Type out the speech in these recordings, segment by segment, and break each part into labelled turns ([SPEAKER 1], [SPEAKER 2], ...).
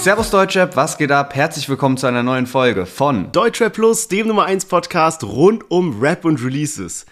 [SPEAKER 1] Servus Deutschrap, was geht ab? Herzlich willkommen zu einer neuen Folge von
[SPEAKER 2] Deutschrap Plus, dem Nummer 1 Podcast rund um Rap und Releases.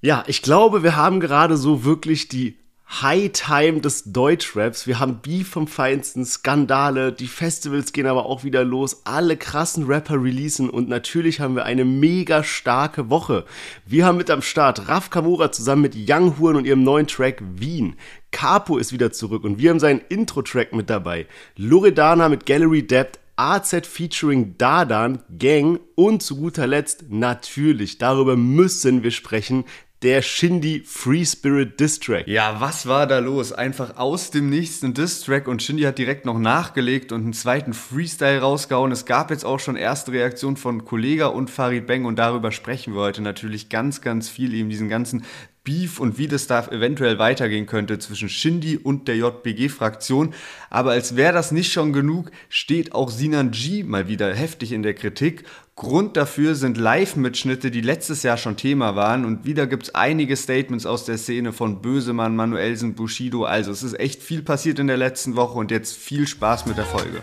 [SPEAKER 2] Ja, ich glaube, wir haben gerade so wirklich die High Time des Deutschraps. Wir haben Beef vom Feinsten, Skandale, die Festivals gehen aber auch wieder los, alle krassen Rapper releasen und natürlich haben wir eine mega starke Woche. Wir haben mit am Start Raf Kamura zusammen mit Young Huren und ihrem neuen Track Wien. Capo ist wieder zurück und wir haben seinen Intro-Track mit dabei. Loredana mit Gallery Depth, AZ featuring Dadan, Gang und zu guter Letzt natürlich, darüber müssen wir sprechen, der Shindy Free Spirit Diss Track.
[SPEAKER 1] Ja, was war da los? Einfach aus dem Nichts ein Diss Track und Shindy hat direkt noch nachgelegt und einen zweiten Freestyle rausgehauen. Es gab jetzt auch schon erste Reaktionen von Kollega und Farid Bang und darüber sprechen wir heute natürlich ganz, ganz viel, eben diesen ganzen Beef und wie das da eventuell weitergehen könnte zwischen Shindy und der JBG-Fraktion. Aber als wäre das nicht schon genug, steht auch Sinan G mal wieder heftig in der Kritik. Grund dafür sind Live-Mitschnitte, die letztes Jahr schon Thema waren. Und wieder gibt es einige Statements aus der Szene von Bösemann, Manuelsen, Bushido. Also es ist echt viel passiert in der letzten Woche und jetzt viel Spaß mit der Folge.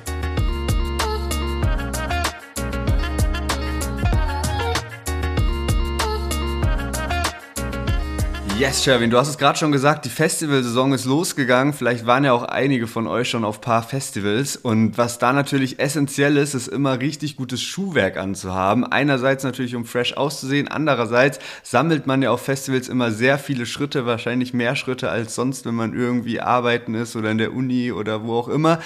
[SPEAKER 1] Yes, Sherwin, du hast es gerade schon gesagt, die Festivalsaison ist losgegangen. Vielleicht waren ja auch einige von euch schon auf paar Festivals. Und was da natürlich essentiell ist, ist immer richtig gutes Schuhwerk anzuhaben. Einerseits natürlich, um fresh auszusehen. Andererseits sammelt man ja auf Festivals immer sehr viele Schritte, wahrscheinlich mehr Schritte als sonst, wenn man irgendwie arbeiten ist oder in der Uni oder wo auch immer.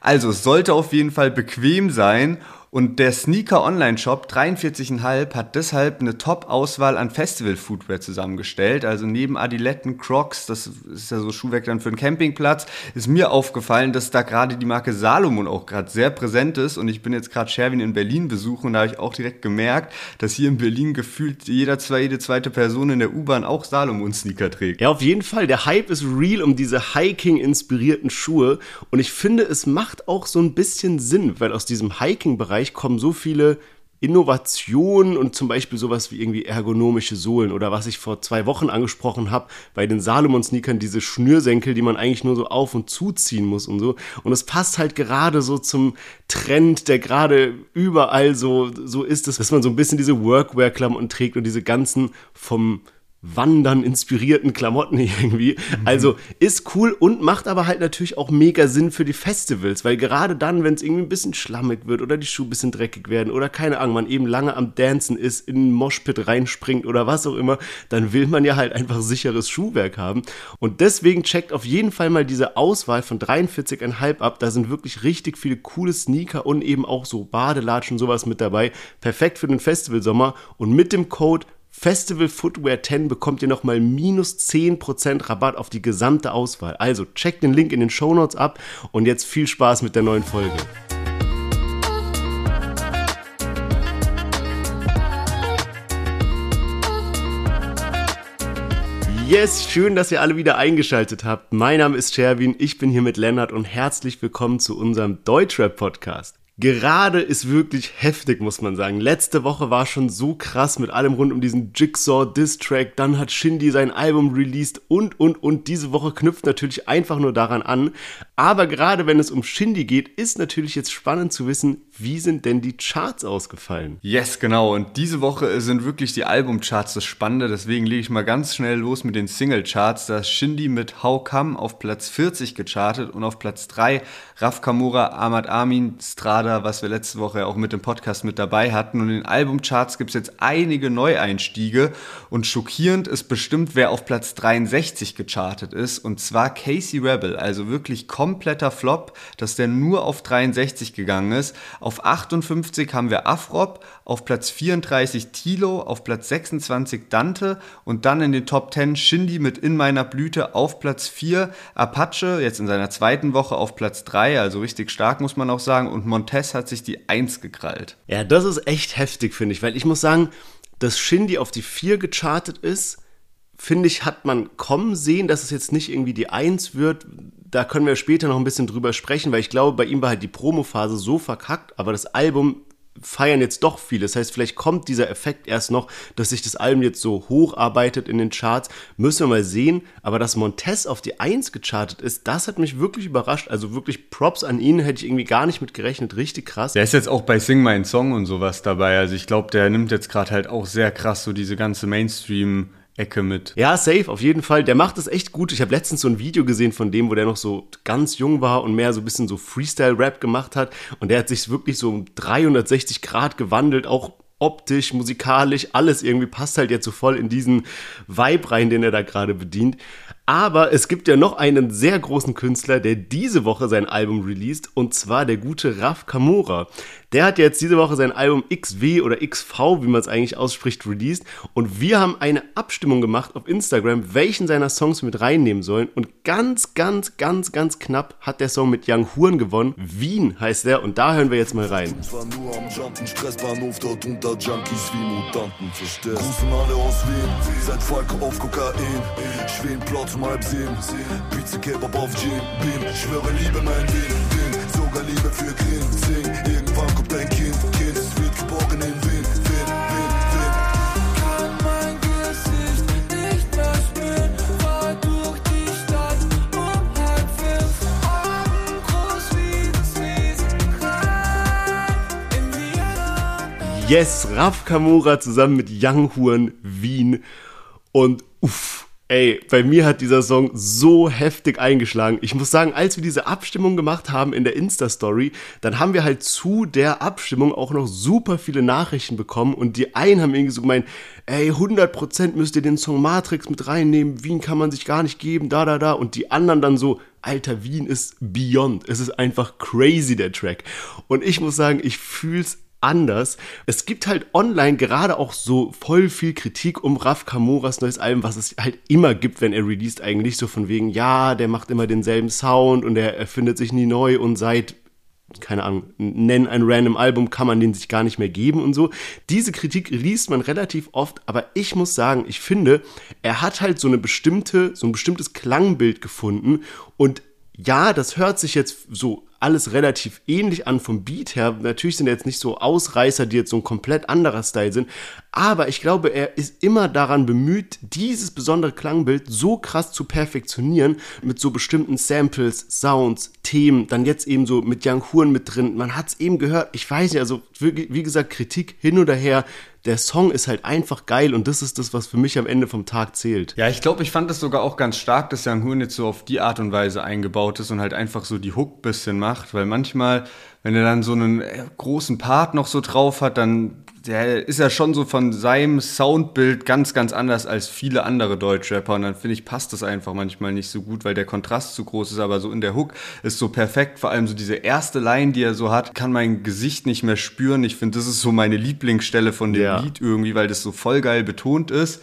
[SPEAKER 1] Also, es sollte auf jeden Fall bequem sein. Und der Sneaker Online Shop 43,5 hat deshalb eine Top-Auswahl an Festival-Footwear zusammengestellt. Also neben Adiletten, Crocs, das ist ja so Schuhwerk dann für einen Campingplatz, ist mir aufgefallen, dass da gerade die Marke Salomon auch gerade sehr präsent ist. Und ich bin jetzt gerade Sherwin in Berlin besuchen und da habe ich auch direkt gemerkt, dass hier in Berlin gefühlt jeder zwei, jede zweite Person in der U-Bahn auch Salomon-Sneaker trägt.
[SPEAKER 2] Ja, auf jeden Fall. Der Hype ist real um diese Hiking-inspirierten Schuhe. Und ich finde, es macht auch so ein bisschen Sinn, weil aus diesem Hiking-Bereich Bereich kommen so viele Innovationen und zum Beispiel sowas wie irgendwie ergonomische Sohlen oder was ich vor zwei Wochen angesprochen habe, bei den Salomon-Sneakern diese Schnürsenkel, die man eigentlich nur so auf und zuziehen muss und so. Und es passt halt gerade so zum Trend, der gerade überall so, so ist, dass man so ein bisschen diese Workwear-Klamotten trägt und diese ganzen vom Wandern inspirierten Klamotten irgendwie. Mhm. Also ist cool und macht aber halt natürlich auch mega Sinn für die Festivals, weil gerade dann, wenn es irgendwie ein bisschen schlammig wird oder die Schuhe ein bisschen dreckig werden oder keine Ahnung, man eben lange am Dancen ist, in einen Moshpit reinspringt oder was auch immer, dann will man ja halt einfach sicheres Schuhwerk haben. Und deswegen checkt auf jeden Fall mal diese Auswahl von 43,5 ab. Da sind wirklich richtig viele coole Sneaker und eben auch so Badelatschen sowas mit dabei. Perfekt für den Festivalsommer und mit dem Code Festival Footwear 10 bekommt ihr nochmal minus 10% Rabatt auf die gesamte Auswahl. Also checkt den Link in den Show Notes ab und jetzt viel Spaß mit der neuen Folge. Yes, schön, dass ihr alle wieder eingeschaltet habt. Mein Name ist Sherwin, ich bin hier mit Lennart und herzlich willkommen zu unserem Deutschrap-Podcast gerade ist wirklich heftig, muss man sagen. Letzte Woche war schon so krass mit allem rund um diesen Jigsaw Diss Track. Dann hat Shindy sein Album released und, und, und. Diese Woche knüpft natürlich einfach nur daran an. Aber gerade wenn es um Shindy geht, ist natürlich jetzt spannend zu wissen, wie sind denn die Charts ausgefallen?
[SPEAKER 1] Yes, genau. Und diese Woche sind wirklich die Albumcharts das Spannende. Deswegen lege ich mal ganz schnell los mit den Single-Charts. Da ist Shindy mit How Come auf Platz 40 gechartet und auf Platz 3 Raf Kamura, Ahmad Amin, Strada, was wir letzte Woche auch mit dem Podcast mit dabei hatten. Und in den Albumcharts gibt es jetzt einige Neueinstiege. Und schockierend ist bestimmt, wer auf Platz 63 gechartet ist. Und zwar Casey Rebel. Also wirklich kompletter Flop, dass der nur auf 63 gegangen ist. Auf 58 haben wir Afrop, auf Platz 34 Tilo, auf Platz 26 Dante und dann in den Top 10 Shindy mit In meiner Blüte auf Platz 4, Apache jetzt in seiner zweiten Woche auf Platz 3, also richtig stark muss man auch sagen und Montez hat sich die 1 gekrallt.
[SPEAKER 2] Ja, das ist echt heftig, finde ich, weil ich muss sagen, dass Shindy auf die 4 gechartet ist, finde ich, hat man kommen sehen, dass es jetzt nicht irgendwie die 1 wird da können wir später noch ein bisschen drüber sprechen, weil ich glaube, bei ihm war halt die Promophase so verkackt, aber das Album feiern jetzt doch viele. Das heißt, vielleicht kommt dieser Effekt erst noch, dass sich das Album jetzt so hocharbeitet in den Charts. Müssen wir mal sehen. Aber dass Montez auf die 1 gechartet ist, das hat mich wirklich überrascht. Also wirklich Props an ihn, hätte ich irgendwie gar nicht mit gerechnet. Richtig krass.
[SPEAKER 1] Der ist jetzt auch bei Sing My Song und sowas dabei. Also ich glaube, der nimmt jetzt gerade halt auch sehr krass so diese ganze Mainstream- Ecke mit.
[SPEAKER 2] Ja, safe, auf jeden Fall. Der macht es echt gut. Ich habe letztens so ein Video gesehen von dem, wo der noch so ganz jung war und mehr so ein bisschen so Freestyle-Rap gemacht hat. Und der hat sich wirklich so um 360 Grad gewandelt, auch optisch, musikalisch, alles irgendwie passt halt jetzt so voll in diesen Vibe rein, den er da gerade bedient. Aber es gibt ja noch einen sehr großen Künstler, der diese Woche sein Album released, und zwar der gute Raf Kamora. Der hat jetzt diese Woche sein Album XW oder XV, wie man es eigentlich ausspricht, released. Und wir haben eine Abstimmung gemacht auf Instagram, welchen seiner Songs mit reinnehmen sollen. Und ganz, ganz, ganz, ganz knapp hat der Song mit Young Huren gewonnen. Wien heißt der, und da hören wir jetzt mal rein. Ich war nur am Jumpen, Stressbahnhof, dort unter Junkies wie Mutanten, verstehst Rufen alle aus Wien, seit Falco auf Kokain. Schweden, Plot um halb sieben. Pizza, Kebab auf Gin, Beam. Schwöre, Liebe, mein Wien, Wien. Sogar Liebe für Green, Sing. Irgendwann kommt dein Kind, Kind. Es wird geboren in Wien, Wien, Wien, Wien. Kann mein Gesicht nicht mehr spüren. Fahr durch die Stadt um halb fünf. Augen groß wie das Riesenrad in Vienna. Yes, Raf Kamura zusammen mit Young Huren, Wien. Und uff Ey, bei mir hat dieser Song so heftig eingeschlagen. Ich muss sagen, als wir diese Abstimmung gemacht haben in der Insta-Story, dann haben wir halt zu der Abstimmung auch noch super viele Nachrichten bekommen und die einen haben irgendwie so gemeint, ey, 100% müsst ihr den Song Matrix mit reinnehmen, Wien kann man sich gar nicht geben, da, da, da. Und die anderen dann so, Alter, Wien ist beyond. Es ist einfach crazy, der Track. Und ich muss sagen, ich fühl's anders. Es gibt halt online gerade auch so voll viel Kritik um Raf Kamoras neues Album, was es halt immer gibt, wenn er released eigentlich so von wegen, ja, der macht immer denselben Sound und er erfindet sich nie neu und seit keine Ahnung, nenn ein random Album, kann man den sich gar nicht mehr geben und so. Diese Kritik liest man relativ oft, aber ich muss sagen, ich finde, er hat halt so eine bestimmte, so ein bestimmtes Klangbild gefunden und ja, das hört sich jetzt so alles relativ ähnlich an vom Beat her. Natürlich sind jetzt nicht so Ausreißer, die jetzt so ein komplett anderer Style sind, aber ich glaube, er ist immer daran bemüht, dieses besondere Klangbild so krass zu perfektionieren mit so bestimmten Samples, Sounds, Themen, dann jetzt eben so mit Young Huren mit drin. Man hat es eben gehört, ich weiß nicht, also wie gesagt, Kritik hin oder her, der Song ist halt einfach geil und das ist das, was für mich am Ende vom Tag zählt.
[SPEAKER 1] Ja, ich glaube, ich fand das sogar auch ganz stark, dass Young Hoon jetzt so auf die Art und Weise eingebaut ist und halt einfach so die Hook bisschen macht, weil manchmal, wenn er dann so einen äh, großen Part noch so drauf hat, dann der ist ja schon so von seinem Soundbild ganz, ganz anders als viele andere Deutschrapper. Und dann finde ich, passt das einfach manchmal nicht so gut, weil der Kontrast zu groß ist. Aber so in der Hook ist so perfekt. Vor allem so diese erste Line, die er so hat, kann mein Gesicht nicht mehr spüren. Ich finde, das ist so meine Lieblingsstelle von dem ja. Lied irgendwie, weil das so voll geil betont ist.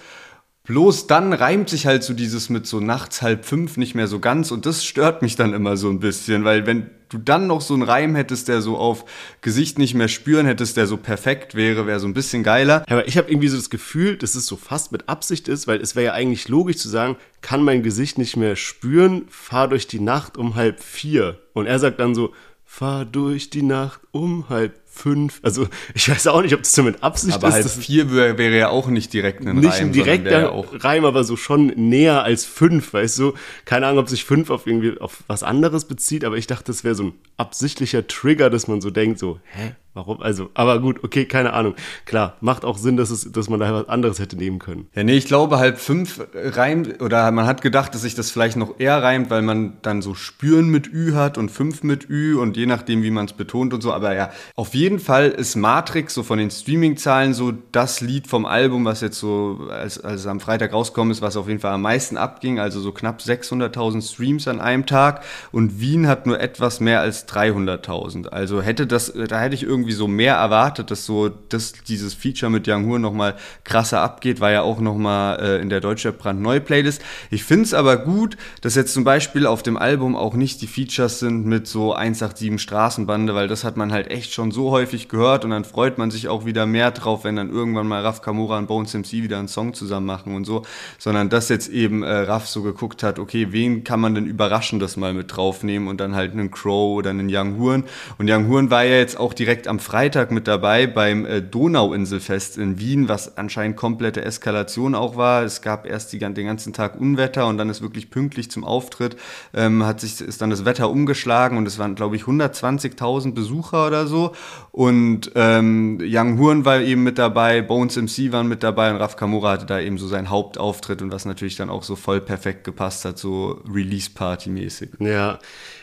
[SPEAKER 1] Bloß dann reimt sich halt so dieses mit so nachts halb fünf nicht mehr so ganz und das stört mich dann immer so ein bisschen, weil wenn du dann noch so einen Reim hättest, der so auf Gesicht nicht mehr spüren hättest, der so perfekt wäre, wäre so ein bisschen geiler.
[SPEAKER 2] Aber ich habe irgendwie so das Gefühl, dass es so fast mit Absicht ist, weil es wäre ja eigentlich logisch zu sagen, kann mein Gesicht nicht mehr spüren, fahr durch die Nacht um halb vier. Und er sagt dann so, fahr durch die Nacht um halb fünf. Also ich weiß auch nicht, ob das so mit Absicht
[SPEAKER 1] aber
[SPEAKER 2] ist.
[SPEAKER 1] Aber halb vier wäre, wäre ja auch nicht direkt
[SPEAKER 2] ein nicht Reim. Nicht ein direkter ja Reim, aber so schon näher als fünf, weißt du? Keine Ahnung, ob sich fünf auf irgendwie auf was anderes bezieht, aber ich dachte, das wäre so ein absichtlicher Trigger, dass man so denkt, so, hä, Warum? Also, aber gut, okay, keine Ahnung. Klar, macht auch Sinn, dass, es, dass man da was anderes hätte nehmen können.
[SPEAKER 1] Ja, nee, ich glaube, halb fünf reimt, oder man hat gedacht, dass sich das vielleicht noch eher reimt, weil man dann so Spüren mit Ü hat und fünf mit Ü und je nachdem, wie man es betont und so. Aber ja, auf jeden Fall ist Matrix so von den Streaming-Zahlen so das Lied vom Album, was jetzt so, als, als am Freitag rausgekommen ist, was auf jeden Fall am meisten abging. Also so knapp 600.000 Streams an einem Tag. Und Wien hat nur etwas mehr als 300.000. Also hätte das, da hätte ich irgendwie irgendwie so mehr erwartet, dass so dass dieses Feature mit Young Hur nochmal krasser abgeht, war ja auch nochmal äh, in der Deutsche brandneue Playlist. Ich finde es aber gut, dass jetzt zum Beispiel auf dem Album auch nicht die Features sind mit so 187 Straßenbande, weil das hat man halt echt schon so häufig gehört und dann freut man sich auch wieder mehr drauf, wenn dann irgendwann mal Raf Kamura und Bones MC wieder einen Song zusammen machen und so, sondern dass jetzt eben äh, Raf so geguckt hat, okay, wen kann man denn überraschendes mal mit draufnehmen und dann halt einen Crow oder einen Young Huren und Young Huren war ja jetzt auch direkt am am Freitag mit dabei beim äh, Donauinselfest in Wien, was anscheinend komplette Eskalation auch war. Es gab erst die, den ganzen Tag Unwetter und dann ist wirklich pünktlich zum Auftritt, ähm, hat sich, ist dann das Wetter umgeschlagen und es waren, glaube ich, 120.000 Besucher oder so. Und ähm, Young Horn war eben mit dabei, Bones MC waren mit dabei und Raf Kamura hatte da eben so seinen Hauptauftritt und was natürlich dann auch so voll perfekt gepasst hat, so Release-Party-mäßig.
[SPEAKER 2] Ja.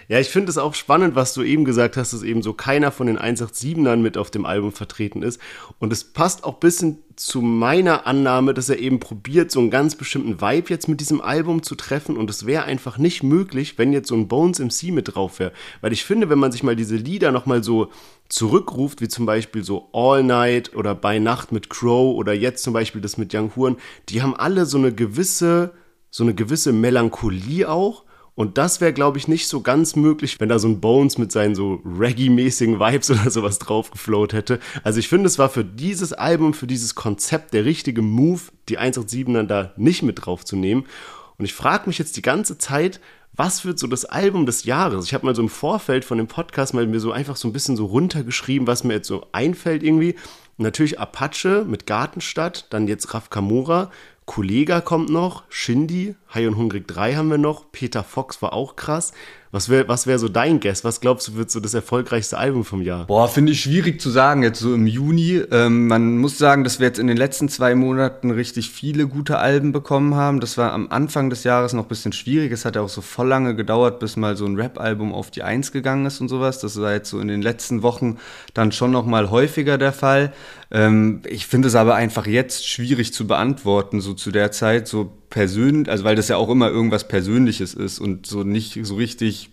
[SPEAKER 2] Ja, ich finde es auch spannend, was du eben gesagt hast, dass eben so keiner von den 187ern mit auf dem Album vertreten ist. Und es passt auch ein bisschen zu meiner Annahme, dass er eben probiert, so einen ganz bestimmten Vibe jetzt mit diesem Album zu treffen. Und es wäre einfach nicht möglich, wenn jetzt so ein Bones MC mit drauf wäre. Weil ich finde, wenn man sich mal diese Lieder nochmal so zurückruft, wie zum Beispiel so All Night oder Bei Nacht mit Crow oder jetzt zum Beispiel das mit Young Huren, die haben alle so eine gewisse, so eine gewisse Melancholie auch und das wäre, glaube ich, nicht so ganz möglich, wenn da so ein Bones mit seinen so Reggae-mäßigen Vibes oder sowas draufgeflowt hätte. Also ich finde, es war für dieses Album, für dieses Konzept der richtige Move, die 187 dann da nicht mit draufzunehmen. Und ich frage mich jetzt die ganze Zeit, was wird so das Album des Jahres? Ich habe mal so im Vorfeld von dem Podcast mal mir so einfach so ein bisschen so runtergeschrieben, was mir jetzt so einfällt irgendwie. Natürlich Apache mit Gartenstadt, dann jetzt Raf Kamora, Kollega kommt noch, Shindy, High und Hungrig 3 haben wir noch, Peter Fox war auch krass. Was wäre was wär so dein Guess? Was glaubst du, wird so das erfolgreichste Album vom Jahr?
[SPEAKER 1] Boah, finde ich schwierig zu sagen, jetzt so im Juni. Ähm, man muss sagen, dass wir jetzt in den letzten zwei Monaten richtig viele gute Alben bekommen haben. Das war am Anfang des Jahres noch ein bisschen schwierig. Es hat ja auch so voll lange gedauert, bis mal so ein Rap-Album auf die Eins gegangen ist und sowas. Das war jetzt so in den letzten Wochen dann schon noch mal häufiger der Fall. Ähm, ich finde es aber einfach jetzt schwierig zu beantworten, so zu der Zeit, so persönlich, also weil das ja auch immer irgendwas Persönliches ist und so nicht so richtig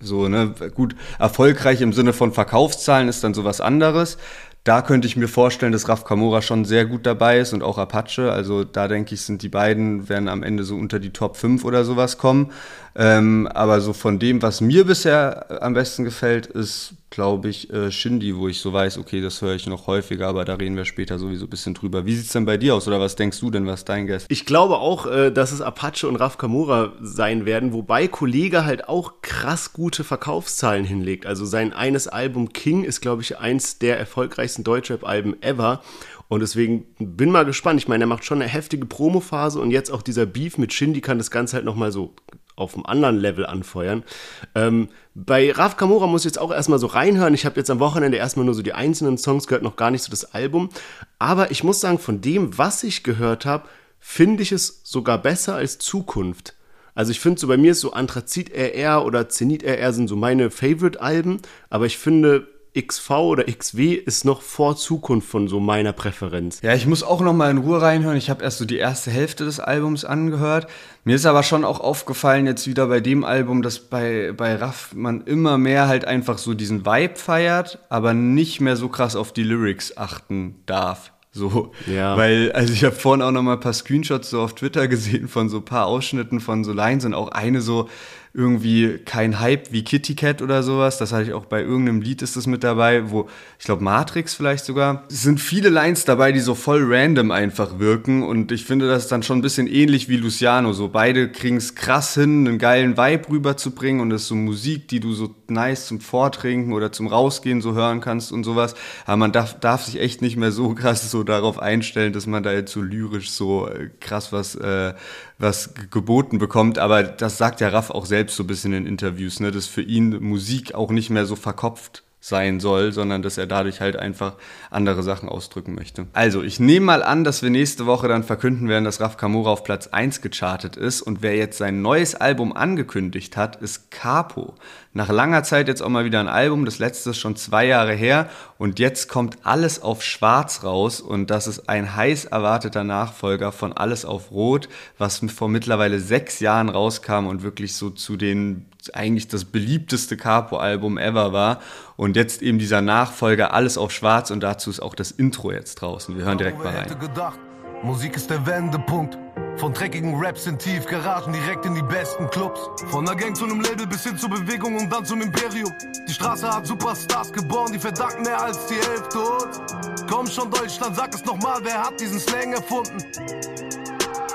[SPEAKER 1] so, ne, gut, erfolgreich im Sinne von Verkaufszahlen ist dann sowas anderes. Da könnte ich mir vorstellen, dass Raf Kamora schon sehr gut dabei ist und auch Apache. Also da denke ich, sind die beiden, werden am Ende so unter die Top 5 oder sowas kommen. Ähm, aber so von dem, was mir bisher am besten gefällt, ist, glaube ich, äh, Shindy, wo ich so weiß, okay, das höre ich noch häufiger, aber da reden wir später sowieso ein bisschen drüber. Wie sieht es denn bei dir aus oder was denkst du denn, was dein Guest?
[SPEAKER 2] Ich glaube auch, äh, dass es Apache und Raf Kamura sein werden, wobei Kollege halt auch krass gute Verkaufszahlen hinlegt. Also sein eines Album King ist, glaube ich, eins der erfolgreichsten Deutschrap-Alben ever. Und deswegen bin mal gespannt. Ich meine, er macht schon eine heftige Promophase und jetzt auch dieser Beef mit Shindy kann das Ganze halt nochmal so auf einem anderen Level anfeuern. Ähm, bei Raf Kamora muss ich jetzt auch erstmal so reinhören. Ich habe jetzt am Wochenende erstmal nur so die einzelnen Songs gehört, noch gar nicht so das Album. Aber ich muss sagen, von dem, was ich gehört habe, finde ich es sogar besser als Zukunft. Also ich finde so bei mir ist so Anthrazit RR oder Zenit RR sind so meine Favorite-Alben, aber ich finde XV oder XW ist noch vor Zukunft von so meiner Präferenz.
[SPEAKER 1] Ja, ich muss auch noch mal in Ruhe reinhören. Ich habe erst so die erste Hälfte des Albums angehört. Mir ist aber schon auch aufgefallen jetzt wieder bei dem Album, dass bei, bei Raff man immer mehr halt einfach so diesen Vibe feiert, aber nicht mehr so krass auf die Lyrics achten darf. So, ja. weil, also ich habe vorhin auch noch mal ein paar Screenshots so auf Twitter gesehen von so ein paar Ausschnitten von so Lines und auch eine so, irgendwie kein Hype wie Kitty Cat oder sowas. Das hatte ich auch bei irgendeinem Lied ist das mit dabei, wo, ich glaube Matrix vielleicht sogar. Es sind viele Lines dabei, die so voll random einfach wirken und ich finde das dann schon ein bisschen ähnlich wie Luciano. So beide kriegen es krass hin, einen geilen Vibe rüberzubringen und das ist so Musik, die du so nice zum Vortrinken oder zum Rausgehen so hören kannst und sowas. Aber man darf, darf sich echt nicht mehr so krass so darauf einstellen, dass man da jetzt so lyrisch so äh, krass was, äh, was geboten bekommt. Aber das sagt ja Raff auch selbst so ein bisschen in Interviews, ne, dass für ihn Musik auch nicht mehr so verkopft sein soll, sondern dass er dadurch halt einfach andere Sachen ausdrücken möchte. Also, ich nehme mal an, dass wir nächste Woche dann verkünden werden, dass Raf Kamura auf Platz 1 gechartet ist und wer jetzt sein neues Album angekündigt hat, ist Capo. Nach langer Zeit jetzt auch mal wieder ein Album, das letzte ist schon zwei Jahre her und jetzt kommt Alles auf Schwarz raus und das ist ein heiß erwarteter Nachfolger von Alles auf Rot, was vor mittlerweile sechs Jahren rauskam und wirklich so zu den eigentlich das beliebteste Capo-Album ever war. Und jetzt eben dieser Nachfolger Alles auf Schwarz und dazu ist auch das Intro jetzt draußen. Wir hören direkt mal rein.
[SPEAKER 3] Musik ist der Wendepunkt. Von dreckigen Raps in Tiefgaragen direkt in die besten Clubs. Von der Gang zu einem Label bis hin zur Bewegung und dann zum Imperium. Die Straße hat Superstars geboren, die verdanken mehr als die Hälfte uns. Komm schon Deutschland, sag es nochmal, wer hat diesen Slang erfunden?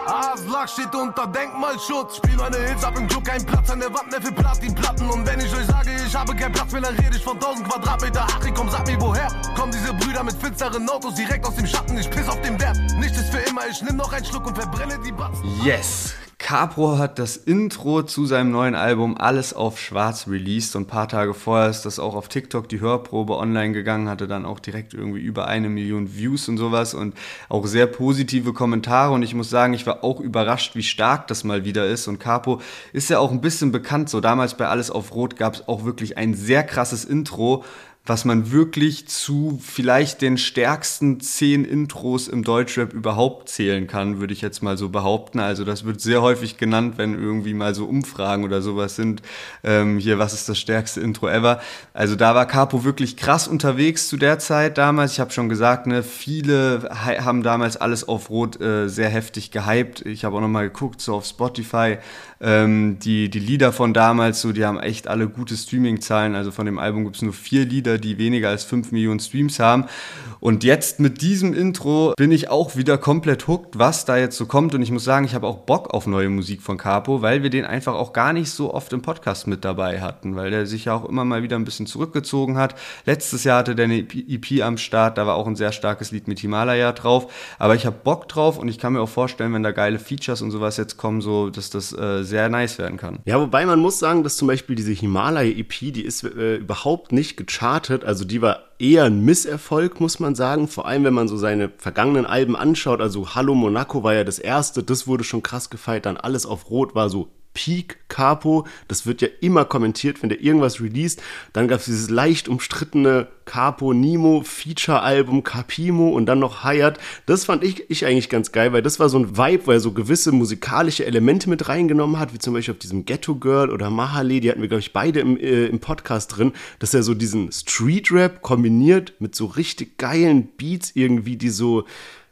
[SPEAKER 3] Aslak steht unter Denkmalschutz. Spiel meine Hits ab im Club, kein Platz an der Wand, mehr für Platin-Platten. Und wenn ich euch sage, ich habe keinen Platz mehr, dann rede ich von 1000 Quadratmeter. Ach, ich komm, sag mir woher. Kommen diese Brüder mit finsteren Autos direkt aus dem Schatten. Ich piss auf den Wert. Nichts ist für immer, ich nimm noch einen Schluck und verbrenne die Batzen.
[SPEAKER 1] Yes! Capro hat das Intro zu seinem neuen Album Alles auf Schwarz released. Und ein paar Tage vorher ist das auch auf TikTok die Hörprobe online gegangen, hatte dann auch direkt irgendwie über eine Million Views und sowas und auch sehr positive Kommentare. Und ich muss sagen, ich war auch überrascht, wie stark das mal wieder ist. Und Capo ist ja auch ein bisschen bekannt, so damals bei Alles auf Rot gab es auch wirklich ein sehr krasses Intro, was man wirklich zu vielleicht den stärksten zehn Intros im Deutschrap überhaupt zählen kann, würde ich jetzt mal so behaupten. Also das wird sehr häufig genannt, wenn irgendwie mal so Umfragen oder sowas sind. Ähm, hier, was ist das stärkste Intro ever? Also da war Capo wirklich krass unterwegs zu der Zeit damals. Ich habe schon gesagt, ne, viele haben damals alles auf Rot äh, sehr heftig gehypt. Ich habe auch noch mal geguckt, so auf Spotify. Ähm, die, die Lieder von damals, so, die haben echt alle gute Streaming-Zahlen. Also von dem Album gibt es nur vier Lieder die weniger als 5 Millionen Streams haben. Und jetzt mit diesem Intro bin ich auch wieder komplett hooked, was da jetzt so kommt. Und ich muss sagen, ich habe auch Bock auf neue Musik von Capo, weil wir den einfach auch gar nicht so oft im Podcast mit dabei hatten, weil der sich ja auch immer mal wieder ein bisschen zurückgezogen hat. Letztes Jahr hatte der eine EP am Start, da war auch ein sehr starkes Lied mit Himalaya drauf. Aber ich habe Bock drauf und ich kann mir auch vorstellen, wenn da geile Features und sowas jetzt kommen, so, dass das äh, sehr nice werden kann.
[SPEAKER 2] Ja, wobei man muss sagen, dass zum Beispiel diese Himalaya EP, die ist äh, überhaupt nicht gechartet gestartet. Also die war eher ein Misserfolg, muss man sagen. Vor allem, wenn man so seine vergangenen Alben anschaut. Also Hallo Monaco war ja das erste, das wurde schon krass gefeiert. Dann alles auf Rot war so Peak Capo. Das wird ja immer kommentiert, wenn der irgendwas released. Dann gab es dieses leicht umstrittene Capo Nemo Feature Album Capimo und dann noch Hired. Das fand ich, ich eigentlich ganz geil, weil das war so ein Vibe, wo er so gewisse musikalische Elemente mit reingenommen hat, wie zum Beispiel auf diesem Ghetto Girl oder Mahale, die hatten wir, glaube ich, beide im, äh, im Podcast drin, dass er so diesen Street Rap kombiniert mit so richtig geilen Beats irgendwie, die so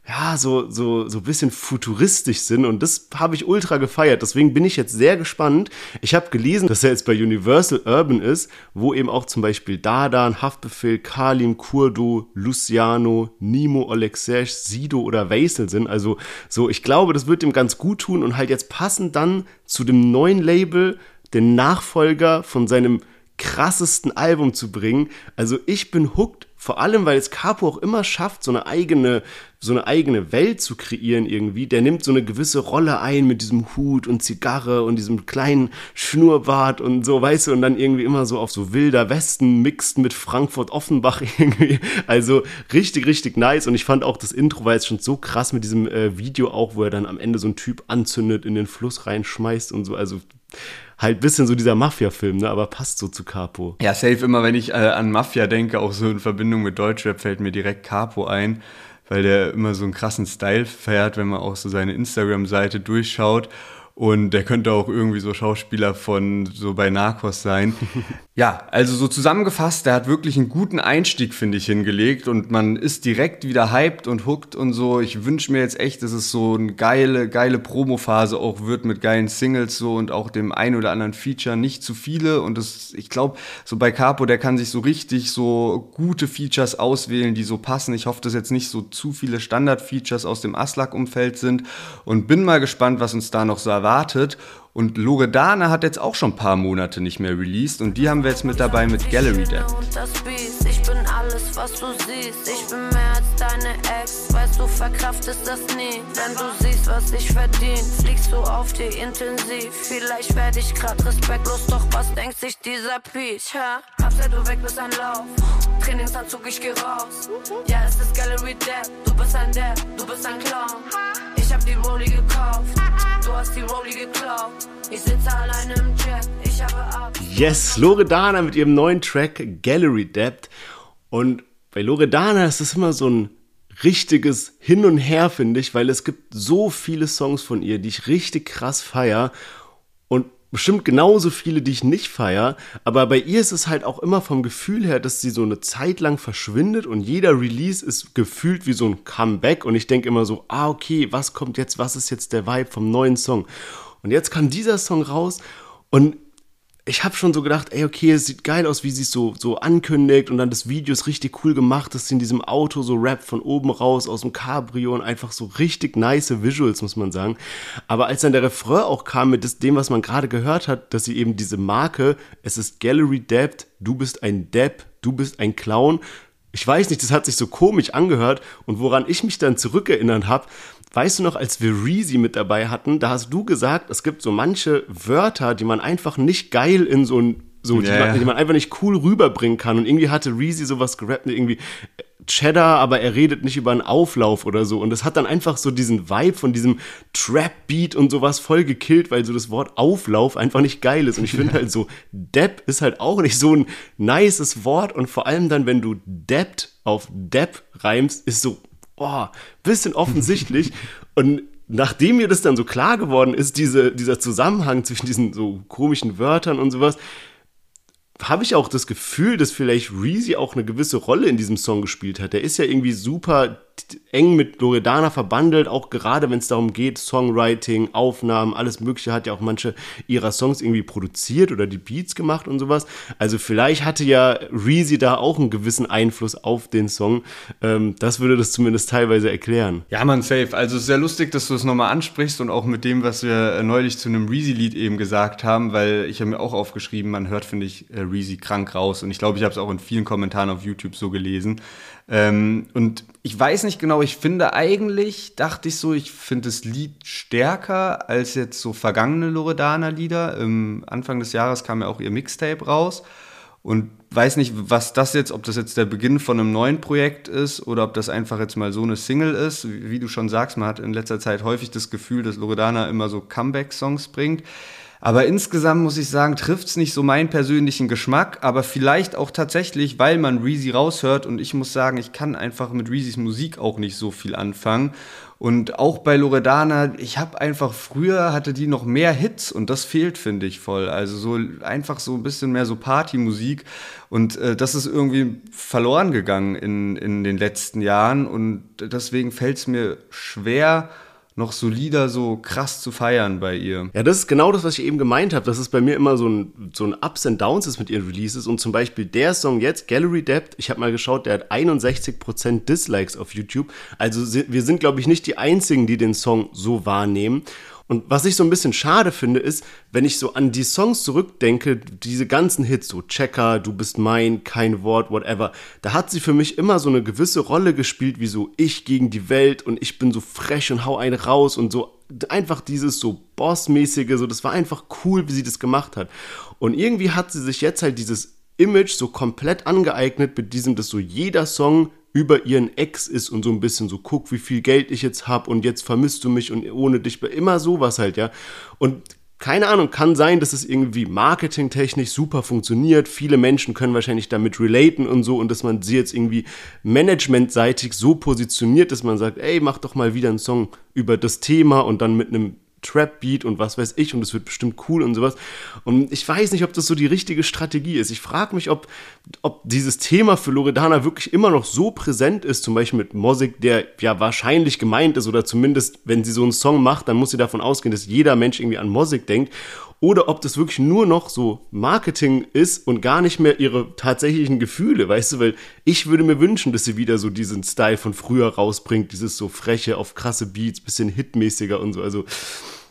[SPEAKER 2] ja, so, so, so ein bisschen futuristisch sind und das habe ich ultra gefeiert. Deswegen bin ich jetzt sehr gespannt. Ich habe gelesen, dass er jetzt bei Universal Urban ist, wo eben auch zum Beispiel Dadan, Haftbefehl, Kalim, Kurdo, Luciano, Nimo, Alexej, Sido oder Weisel sind. Also so, ich glaube, das wird ihm ganz gut tun und halt jetzt passend dann zu dem neuen Label, den Nachfolger von seinem krassesten Album zu bringen. Also ich bin hooked vor allem, weil es Capo auch immer schafft, so eine eigene, so eine eigene Welt zu kreieren irgendwie. Der nimmt so eine gewisse Rolle ein mit diesem Hut und Zigarre und diesem kleinen Schnurrbart und so, weißt du, und dann irgendwie immer so auf so wilder Westen mixt mit Frankfurt Offenbach irgendwie. Also richtig, richtig nice. Und ich fand auch das Intro war jetzt schon so krass mit diesem äh, Video auch, wo er dann am Ende so einen Typ anzündet, in den Fluss reinschmeißt und so. Also halt bisschen so dieser Mafia-Film, ne? aber passt so zu Capo.
[SPEAKER 1] Ja, safe immer, wenn ich äh, an Mafia denke, auch so in Verbindung mit Deutschrap fällt mir direkt Capo ein, weil der immer so einen krassen Style fährt, wenn man auch so seine Instagram-Seite durchschaut. Und der könnte auch irgendwie so Schauspieler von so bei Narcos sein. ja, also so zusammengefasst, der hat wirklich einen guten Einstieg, finde ich, hingelegt und man ist direkt wieder hyped und hooked und so. Ich wünsche mir jetzt echt, dass es so eine geile, geile Promophase auch wird mit geilen Singles so und auch dem ein oder anderen Feature. Nicht zu viele und das, ich glaube, so bei Capo, der kann sich so richtig so gute Features auswählen, die so passen. Ich hoffe, dass jetzt nicht so zu viele Standard-Features aus dem Aslak-Umfeld sind und bin mal gespannt, was uns da noch so erwartet erwartet. Und Loredana hat jetzt auch schon ein paar Monate nicht mehr released und die haben wir jetzt mit dabei mit Gallery Debt.
[SPEAKER 4] Ich bin alles, was du siehst. Ich bin mehr deine Ex. Weißt du, verkraftest das nie. Wenn du siehst, was ich verdien, fliegst du auf dir intensiv. Vielleicht werde ich grad respektlos, doch was denkt sich dieser Peach? Ha? Abseit du weg bist ein Lauf. Trainingsanzug, ich geh raus. Ja, es ist Gallery Debt. Du bist ein Depp, du bist ein Clown. Ich hab die Rolli gekauft. Du hast die Rolli geklaut. Ich sitze allein im Jet. Ich habe ab.
[SPEAKER 2] Yes, Loredana mit ihrem neuen Track Gallery Debt. Und bei Loredana ist es immer so ein richtiges Hin und Her, finde ich, weil es gibt so viele Songs von ihr, die ich richtig krass feier. Und bestimmt genauso viele, die ich nicht feier, aber bei ihr ist es halt auch immer vom Gefühl her, dass sie so eine Zeit lang verschwindet und jeder Release ist gefühlt wie so ein Comeback und ich denke immer so, ah okay, was kommt jetzt, was ist jetzt der Vibe vom neuen Song? Und jetzt kam dieser Song raus und ich habe schon so gedacht, ey, okay, es sieht geil aus, wie sie es so, so ankündigt und dann das Video ist richtig cool gemacht, dass sie in diesem Auto so rappt von oben raus aus dem Cabrio und einfach so richtig nice Visuals, muss man sagen. Aber als dann der Refrain auch kam mit dem, was man gerade gehört hat, dass sie eben diese Marke, es ist Gallery Debt, du bist ein Depp, du bist ein Clown, ich weiß nicht, das hat sich so komisch angehört und woran ich mich dann zurückerinnern habe, weißt du noch, als wir Reezy mit dabei hatten, da hast du gesagt, es gibt so manche Wörter, die man einfach nicht geil in so ein so, die, yeah. man, die, man, einfach nicht cool rüberbringen kann. Und irgendwie hatte Reezy sowas gerappt, irgendwie Cheddar, aber er redet nicht über einen Auflauf oder so. Und das hat dann einfach so diesen Vibe von diesem Trap-Beat und sowas voll gekillt, weil so das Wort Auflauf einfach nicht geil ist. Und ich finde halt so, Depp ist halt auch nicht so ein nices Wort. Und vor allem dann, wenn du Debt auf Depp reimst, ist so, oh, bisschen offensichtlich. und nachdem mir das dann so klar geworden ist, diese, dieser Zusammenhang zwischen diesen so komischen Wörtern und sowas, habe ich auch das Gefühl, dass vielleicht Reezy auch eine gewisse Rolle in diesem Song gespielt hat. Der ist ja irgendwie super eng mit Loredana verbandelt, auch gerade wenn es darum geht, Songwriting, Aufnahmen, alles Mögliche, hat ja auch manche ihrer Songs irgendwie produziert oder die Beats gemacht und sowas. Also vielleicht hatte ja Reezy da auch einen gewissen Einfluss auf den Song. Ähm, das würde das zumindest teilweise erklären.
[SPEAKER 1] Ja, man, safe. Also sehr lustig, dass du es nochmal ansprichst und auch mit dem, was wir neulich zu einem Reezy-Lied eben gesagt haben, weil ich habe mir auch aufgeschrieben, man hört, finde ich, äh, Reezy krank raus. Und ich glaube, ich habe es auch in vielen Kommentaren auf YouTube so gelesen. Ähm, und ich weiß nicht genau, ich finde eigentlich, dachte ich so, ich finde das Lied stärker als jetzt so vergangene Loredana-Lieder. Im Anfang des Jahres kam ja auch ihr Mixtape raus und weiß nicht, was das jetzt, ob das jetzt der Beginn von einem neuen Projekt ist oder ob das einfach jetzt mal so eine Single ist. Wie du schon sagst, man hat in letzter Zeit häufig das Gefühl, dass Loredana immer so Comeback-Songs bringt. Aber insgesamt muss ich sagen, trifft es nicht so meinen persönlichen Geschmack, aber vielleicht auch tatsächlich, weil man Reezy raushört und ich muss sagen, ich kann einfach mit Reezys Musik auch nicht so viel anfangen. Und auch bei Loredana, ich habe einfach früher hatte die noch mehr Hits und das fehlt, finde ich, voll. Also so einfach so ein bisschen mehr so Partymusik und äh, das ist irgendwie verloren gegangen in, in den letzten Jahren und deswegen fällt es mir schwer, noch solider so krass zu feiern bei ihr.
[SPEAKER 2] Ja, das ist genau das, was ich eben gemeint habe, dass es bei mir immer so ein, so ein Ups and Downs ist mit ihren Releases und zum Beispiel der Song jetzt, Gallery Depth, ich habe mal geschaut, der hat 61% Dislikes auf YouTube. Also wir sind, glaube ich, nicht die Einzigen, die den Song so wahrnehmen. Und was ich so ein bisschen schade finde, ist, wenn ich so an die Songs zurückdenke, diese ganzen Hits, so Checker, Du bist mein, kein Wort, whatever, da hat sie für mich immer so eine gewisse Rolle gespielt, wie so ich gegen die Welt und ich bin so frech und hau einen raus und so einfach dieses so Bossmäßige, so das war einfach cool, wie sie das gemacht hat. Und irgendwie hat sie sich jetzt halt dieses Image so komplett angeeignet mit diesem, dass so jeder Song über ihren Ex ist und so ein bisschen so, guck, wie viel Geld ich jetzt habe und jetzt vermisst du mich und ohne dich, immer sowas halt, ja. Und keine Ahnung, kann sein, dass es irgendwie marketingtechnisch super funktioniert. Viele Menschen können wahrscheinlich damit relaten und so und dass man sie jetzt irgendwie managementseitig so positioniert, dass man sagt, ey, mach doch mal wieder einen Song über das Thema und dann mit einem Trap-Beat und was weiß ich und es wird bestimmt cool und sowas. Und ich weiß nicht, ob das so die richtige Strategie ist. Ich frage mich, ob, ob dieses Thema für Loredana wirklich immer noch so präsent ist, zum Beispiel mit Mosik, der ja wahrscheinlich gemeint ist oder zumindest, wenn sie so einen Song macht, dann muss sie davon ausgehen, dass jeder Mensch irgendwie an Mosik denkt oder ob das wirklich nur noch so Marketing ist und gar nicht mehr ihre tatsächlichen Gefühle, weißt du, weil ich würde mir wünschen, dass sie wieder so diesen Style von früher rausbringt, dieses so freche auf krasse Beats, bisschen hitmäßiger und so, also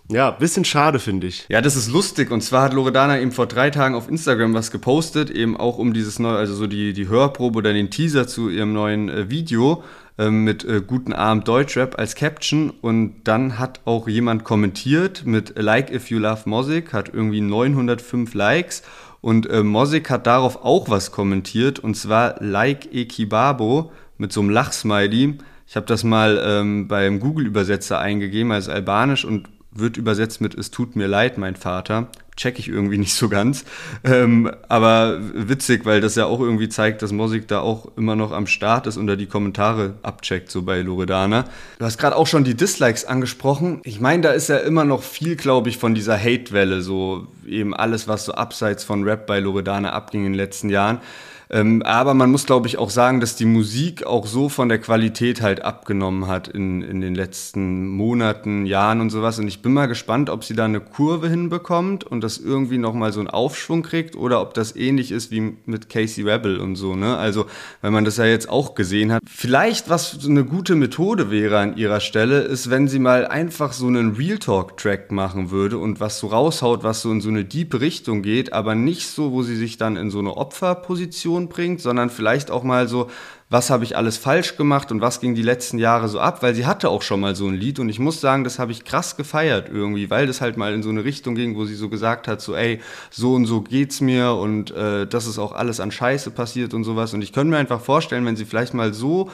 [SPEAKER 2] ja, bisschen schade, finde ich.
[SPEAKER 1] Ja, das ist lustig. Und zwar hat Loredana eben vor drei Tagen auf Instagram was gepostet, eben auch um dieses neue, also so die, die Hörprobe oder den Teaser zu ihrem neuen äh, Video mit äh, Guten Abend Deutschrap als Caption. Und dann hat auch jemand kommentiert mit Like if you love Mosik, hat irgendwie 905 Likes. Und äh, Mosik hat darauf auch was kommentiert, und zwar Like Ekibabo mit so einem Lachsmiley. Ich habe das mal ähm, beim Google-Übersetzer eingegeben als albanisch und wird übersetzt mit Es tut mir leid, mein Vater. Check ich irgendwie nicht so ganz. Ähm, aber witzig, weil das ja auch irgendwie zeigt, dass Mosik da auch immer noch am Start ist und da die Kommentare abcheckt, so bei Loredana. Du hast gerade auch schon die Dislikes angesprochen. Ich meine, da ist ja immer noch viel, glaube ich, von dieser Hate-Welle, so eben alles, was so abseits von Rap bei Loredana abging in den letzten Jahren. Ähm, aber man muss, glaube ich, auch sagen, dass die Musik auch so von der Qualität halt abgenommen hat in, in den letzten Monaten, Jahren und sowas. Und ich bin mal gespannt, ob sie da eine Kurve hinbekommt und das irgendwie nochmal so einen Aufschwung kriegt oder ob das ähnlich ist wie mit Casey Rebel und so. Ne? Also, wenn man das ja jetzt auch gesehen hat. Vielleicht, was so eine gute Methode wäre an ihrer Stelle, ist, wenn sie mal einfach so einen Real Talk-Track machen würde und was so raushaut, was so in so eine deep Richtung geht, aber nicht so, wo sie sich dann in so eine Opferposition Reflexion bringt, sondern vielleicht auch mal so, was habe ich alles falsch gemacht und was ging die letzten Jahre so ab, weil sie hatte auch schon mal so ein Lied und ich muss sagen, das habe ich krass gefeiert irgendwie, weil das halt mal in so eine Richtung ging, wo sie so gesagt hat, so ey, so und so geht's mir und äh, das ist auch alles an Scheiße passiert und sowas und ich könnte mir einfach vorstellen, wenn sie vielleicht mal so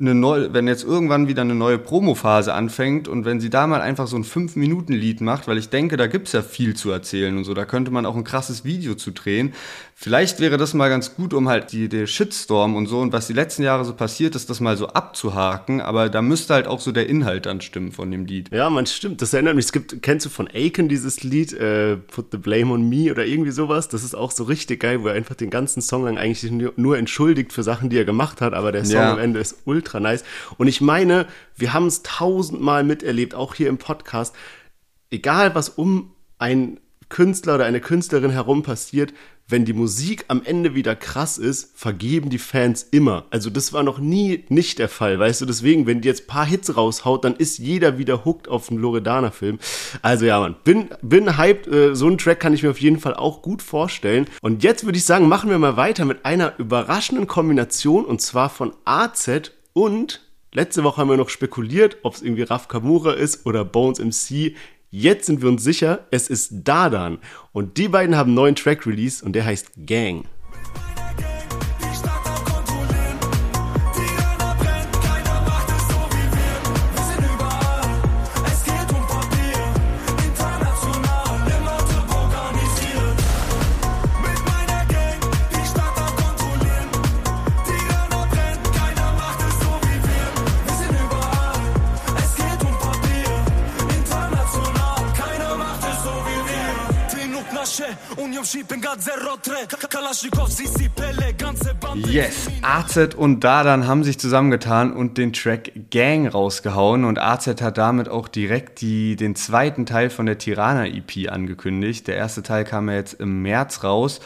[SPEAKER 1] eine neue, wenn jetzt irgendwann wieder eine neue Promophase anfängt und wenn sie da mal einfach so ein 5-Minuten-Lied macht, weil ich denke, da gibt's ja viel zu erzählen und so, da könnte man auch ein krasses Video zu drehen. Vielleicht wäre das mal ganz gut, um halt die, der Shitstorm und so und was die letzten Jahre so passiert ist, das mal so abzuhaken, aber da müsste halt auch so der Inhalt dann stimmen von dem Lied.
[SPEAKER 2] Ja, man stimmt. Das erinnert mich, es gibt, kennst du von Aiken dieses Lied, äh, Put the Blame on Me oder irgendwie sowas? Das ist auch so richtig geil, wo er einfach den ganzen Song lang eigentlich nur, entschuldigt für Sachen, die er gemacht hat, aber der Song ja. am Ende ist ultra nice. Und ich meine, wir haben es tausendmal miterlebt, auch hier im Podcast. Egal, was um einen Künstler oder eine Künstlerin herum passiert, wenn die Musik am Ende wieder krass ist, vergeben die Fans immer. Also das war noch nie nicht der Fall, weißt du? Deswegen, wenn die jetzt paar Hits raushaut, dann ist jeder wieder hooked auf einen Loredana-Film. Also ja, man, bin, bin hyped. Äh, so einen Track kann ich mir auf jeden Fall auch gut vorstellen. Und jetzt würde ich sagen, machen wir mal weiter mit einer überraschenden Kombination und zwar von AZ und letzte Woche haben wir noch spekuliert, ob es irgendwie Raf Kamura ist oder Bones MC. Jetzt sind wir uns sicher, es ist Dadan. Und die beiden haben einen neuen Track release und der heißt Gang.
[SPEAKER 1] Yes, AZ und Dadan haben sich zusammengetan und den Track Gang rausgehauen. Und AZ hat damit auch direkt die, den zweiten Teil von der Tirana EP angekündigt. Der erste Teil kam ja jetzt im März raus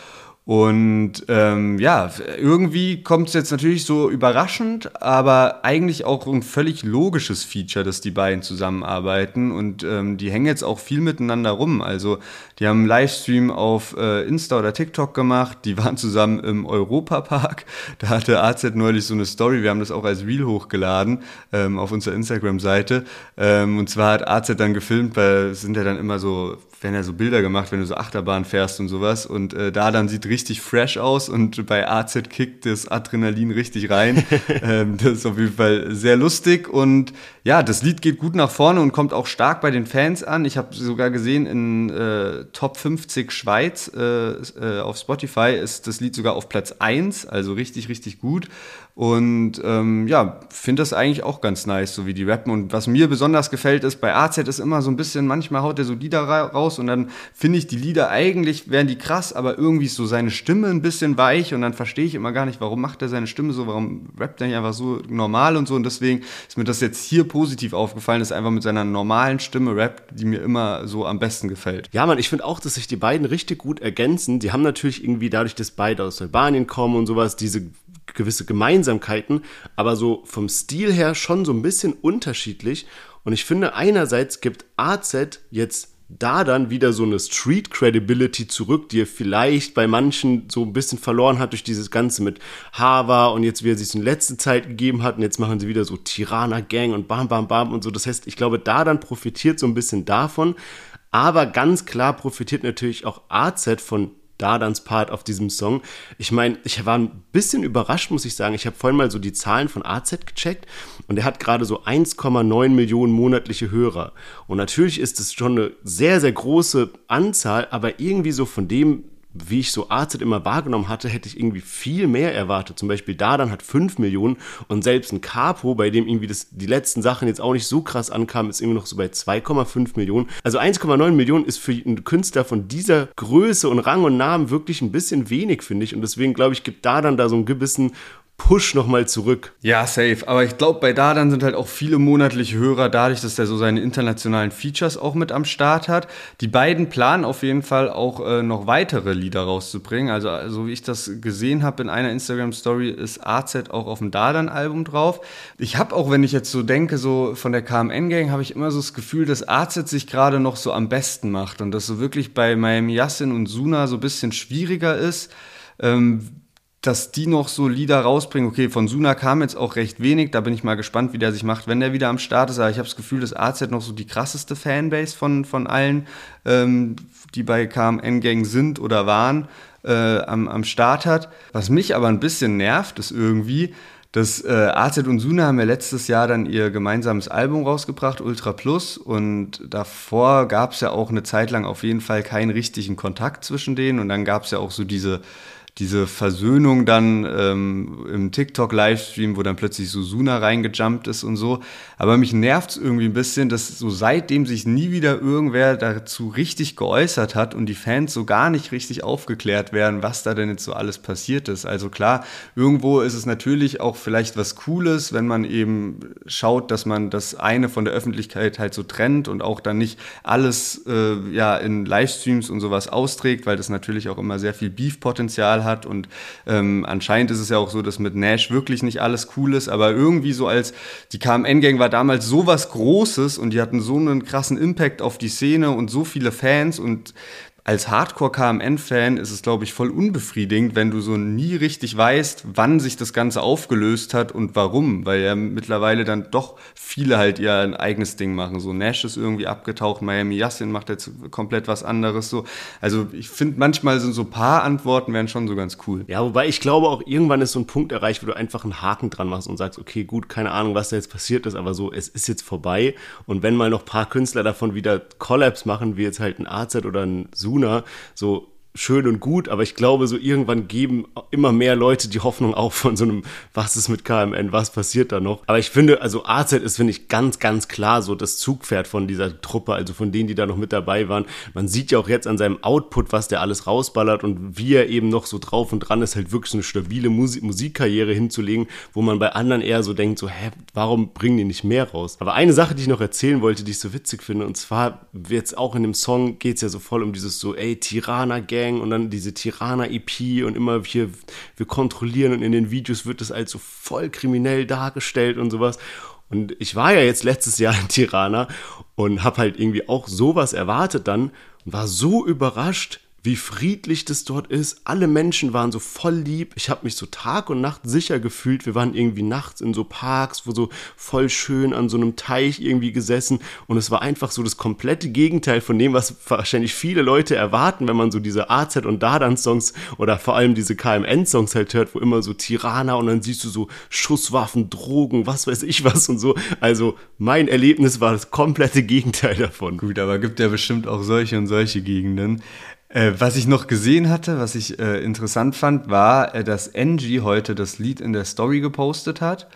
[SPEAKER 1] und ähm, ja, irgendwie kommt es jetzt natürlich so überraschend, aber eigentlich auch ein völlig logisches Feature, dass die beiden zusammenarbeiten und ähm, die hängen jetzt auch viel miteinander rum. Also die haben einen Livestream auf äh, Insta oder TikTok gemacht, die waren zusammen im Europapark. Da hatte AZ neulich so eine Story, wir haben das auch als Reel hochgeladen ähm, auf unserer Instagram-Seite. Ähm, und zwar hat AZ dann gefilmt, weil es sind ja dann immer so werden ja so Bilder gemacht, wenn du so Achterbahn fährst und sowas. Und äh, da dann sieht richtig fresh aus und bei AZ kickt das Adrenalin richtig rein. ähm, das ist auf jeden Fall sehr lustig und ja, das Lied geht gut nach vorne und kommt auch stark bei den Fans an. Ich habe sogar gesehen, in äh, Top 50 Schweiz äh, äh, auf Spotify ist das Lied sogar auf Platz 1, also richtig, richtig gut. Und ähm, ja, finde das eigentlich auch ganz nice, so wie die rappen. Und was mir besonders gefällt, ist, bei AZ ist immer so ein bisschen, manchmal haut er so Lieder raus und dann finde ich die Lieder eigentlich, wären die krass, aber irgendwie ist so seine Stimme ein bisschen weich und dann verstehe ich immer gar nicht, warum macht er seine Stimme so, warum rappt er nicht einfach so normal und so. Und deswegen ist mir das jetzt hier positiv aufgefallen, dass er einfach mit seiner normalen Stimme rappt, die mir immer so am besten gefällt.
[SPEAKER 2] Ja, man, ich finde auch, dass sich die beiden richtig gut ergänzen. Die haben natürlich irgendwie dadurch, dass beide aus Albanien kommen und sowas, diese gewisse Gemeinsamkeiten, aber so vom Stil her schon so ein bisschen unterschiedlich. Und ich finde, einerseits gibt AZ jetzt da dann wieder so eine Street Credibility zurück, die er vielleicht bei manchen so ein bisschen verloren hat durch dieses Ganze mit Hava und jetzt, wie er sich in letzter Zeit gegeben hat und jetzt machen sie wieder so Tirana Gang und bam, bam, bam und so. Das heißt, ich glaube, da dann profitiert so ein bisschen davon. Aber ganz klar profitiert natürlich auch AZ von Dadans Part auf diesem Song. Ich meine, ich war ein bisschen überrascht, muss ich sagen. Ich habe vorhin mal so die Zahlen von AZ gecheckt und er hat gerade so 1,9 Millionen monatliche Hörer. Und natürlich ist es schon eine sehr, sehr große Anzahl, aber irgendwie so von dem, wie ich so AZ immer wahrgenommen hatte, hätte ich irgendwie viel mehr erwartet. Zum Beispiel Dardan hat 5 Millionen und selbst ein Capo, bei dem irgendwie das, die letzten Sachen jetzt auch nicht so krass ankamen, ist irgendwie noch so bei 2,5 Millionen. Also 1,9 Millionen ist für einen Künstler von dieser Größe und Rang und Namen wirklich ein bisschen wenig, finde ich. Und deswegen glaube ich, gibt Dardan da so einen gewissen Push nochmal zurück.
[SPEAKER 1] Ja, safe. Aber ich glaube, bei Dardan sind halt auch viele monatliche Hörer dadurch, dass der so seine internationalen Features auch mit am Start hat. Die beiden planen auf jeden Fall auch äh, noch weitere Lieder rauszubringen. Also, so wie ich das gesehen habe in einer Instagram-Story, ist AZ auch auf dem Dardan-Album drauf. Ich habe auch, wenn ich jetzt so denke, so von der KMN-Gang, habe ich immer so das Gefühl, dass AZ sich gerade noch so am besten macht und dass so wirklich bei Miami Yassin und Suna so ein bisschen schwieriger ist. Ähm, dass die noch so Lieder rausbringen. Okay, von Suna kam jetzt auch recht wenig, da bin ich mal gespannt, wie der sich macht, wenn der wieder am Start ist. Aber ich habe das Gefühl, dass AZ noch so die krasseste Fanbase von, von allen, ähm, die bei KMN Gang sind oder waren, äh, am, am Start hat. Was mich aber ein bisschen nervt, ist irgendwie, dass äh, AZ und Suna haben ja letztes Jahr dann ihr gemeinsames Album rausgebracht, Ultra Plus. Und davor gab es ja auch eine Zeit lang auf jeden Fall keinen richtigen Kontakt zwischen denen. Und dann gab es ja auch so diese diese Versöhnung dann ähm, im TikTok-Livestream, wo dann plötzlich so Suna reingejumpt ist und so. Aber mich nervt es irgendwie ein bisschen, dass so seitdem sich nie wieder irgendwer dazu richtig geäußert hat und die Fans so gar nicht richtig aufgeklärt werden, was da denn jetzt so alles passiert ist. Also klar, irgendwo ist es natürlich auch vielleicht was Cooles, wenn man eben schaut, dass man das eine von der Öffentlichkeit halt so trennt und auch dann nicht alles äh, ja in Livestreams und sowas austrägt, weil das natürlich auch immer sehr viel Beef-Potenzial hat. Und ähm, anscheinend ist es ja auch so, dass mit Nash wirklich nicht alles cool ist, aber irgendwie so als die KMN-Gang war damals so was Großes und die hatten so einen krassen Impact auf die Szene und so viele Fans und als Hardcore-KMN-Fan ist es, glaube ich, voll unbefriedigend, wenn du so nie richtig weißt, wann sich das Ganze aufgelöst hat und warum, weil ja mittlerweile dann doch viele halt ihr ein eigenes Ding machen. So Nash ist irgendwie abgetaucht, Miami Yassin macht jetzt komplett was anderes. So. Also ich finde, manchmal sind so paar Antworten wären schon so ganz cool.
[SPEAKER 2] Ja, wobei ich glaube auch, irgendwann ist so ein Punkt erreicht, wo du einfach einen Haken dran machst und sagst, okay, gut, keine Ahnung, was da jetzt passiert ist, aber so, es ist jetzt vorbei. Und wenn mal noch paar Künstler davon wieder Collabs machen, wie jetzt halt ein AZ oder ein Zoom, Luna, so schön und gut, aber ich glaube, so irgendwann geben immer mehr Leute die Hoffnung auf von so einem, was ist mit KMN, was passiert da noch? Aber ich finde, also AZ ist, finde ich, ganz, ganz klar so das Zugpferd von dieser Truppe, also von denen, die da noch mit dabei waren. Man sieht ja auch jetzt an seinem Output, was der alles rausballert und wie er eben noch so drauf und dran ist, halt wirklich eine stabile Musik Musikkarriere hinzulegen, wo man bei anderen eher so denkt, so, hä, warum bringen die nicht mehr raus? Aber eine Sache, die ich noch erzählen wollte, die ich so witzig finde, und zwar jetzt auch in dem Song geht es ja so voll um dieses so, ey, Tirana-Gang, Gang und dann diese Tirana-EP und immer wir, wir kontrollieren und in den Videos wird das als so voll kriminell dargestellt und sowas. Und ich war ja jetzt letztes Jahr in Tirana und habe halt irgendwie auch sowas erwartet dann und war so überrascht, wie friedlich das dort ist. Alle Menschen waren so voll lieb. Ich habe mich so Tag und Nacht sicher gefühlt. Wir waren irgendwie nachts in so Parks, wo so voll schön an so einem Teich irgendwie gesessen. Und es war einfach so das komplette Gegenteil von dem, was wahrscheinlich viele Leute erwarten, wenn man so diese AZ und Dadan-Songs oder vor allem diese KMN-Songs halt hört, wo immer so Tirana und dann siehst du so Schusswaffen, Drogen, was weiß ich was und so. Also mein Erlebnis war das komplette Gegenteil davon.
[SPEAKER 1] Gut, aber gibt ja bestimmt auch solche und solche Gegenden. Äh, was ich noch gesehen hatte, was ich äh, interessant fand, war, äh, dass Angie heute das Lied in der Story gepostet hat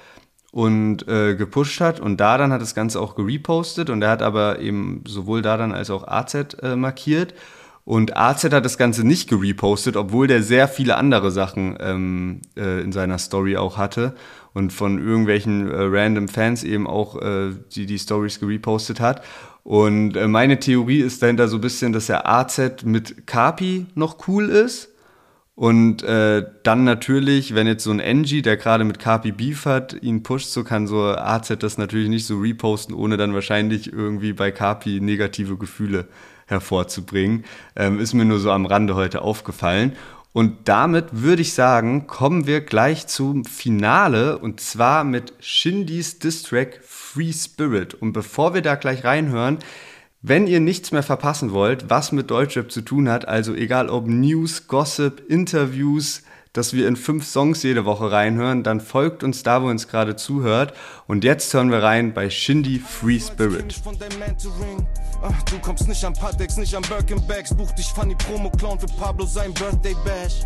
[SPEAKER 1] und äh, gepusht hat und Dadan hat das Ganze auch gerepostet und er hat aber eben sowohl Dadan als auch AZ markiert und AZ hat das Ganze nicht gerepostet, obwohl der sehr viele andere Sachen ähm, äh, in seiner Story auch hatte und von irgendwelchen random Fans eben auch die die Stories gerepostet hat. Und äh, meine Theorie ist dahinter so ein bisschen, dass der AZ mit Kapi noch cool ist. Und äh, dann natürlich, wenn jetzt so ein Engie, der gerade mit Kapi Beef hat, ihn pusht, so kann so AZ das natürlich nicht so reposten, ohne dann wahrscheinlich irgendwie bei Kapi negative Gefühle hervorzubringen. Ähm, ist mir nur so am Rande heute aufgefallen. Und damit würde ich sagen, kommen wir gleich zum Finale und zwar mit Shindys Distrack Free Spirit. Und bevor wir da gleich reinhören, wenn ihr nichts mehr verpassen wollt, was mit Deutschrap zu tun hat, also egal ob News, Gossip, Interviews, dass wir in fünf Songs jede Woche reinhören, dann folgt uns da, wo uns gerade zuhört. Und jetzt hören wir rein bei Shindy Free Spirit.
[SPEAKER 5] Ach, du kommst nicht an Patex, nicht an Birkenbags. Buch dich Funny Promo Clown für Pablo sein Birthday Bash.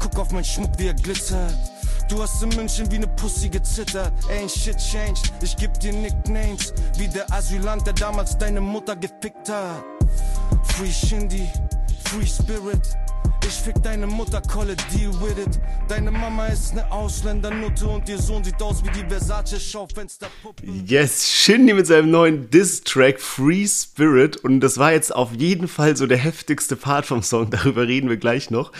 [SPEAKER 5] Guck auf mein Schmuck, wie er glitzert. Du hast in München wie ne Pussy gezittert. Ain't shit changed. Ich geb dir Nicknames. Wie der Asylant, der damals deine Mutter gefickt hat. Free Shindy, Free Spirit. Ich fick deine Mutter, it, deal with it. Deine Mama ist ne Ausländernutte und ihr Sohn sieht aus wie die Versace-Schaufensterpuppe.
[SPEAKER 2] Yes, Shindy mit seinem neuen Diss-Track Free Spirit. Und das war jetzt auf jeden Fall so der heftigste Part vom Song. Darüber reden wir gleich noch.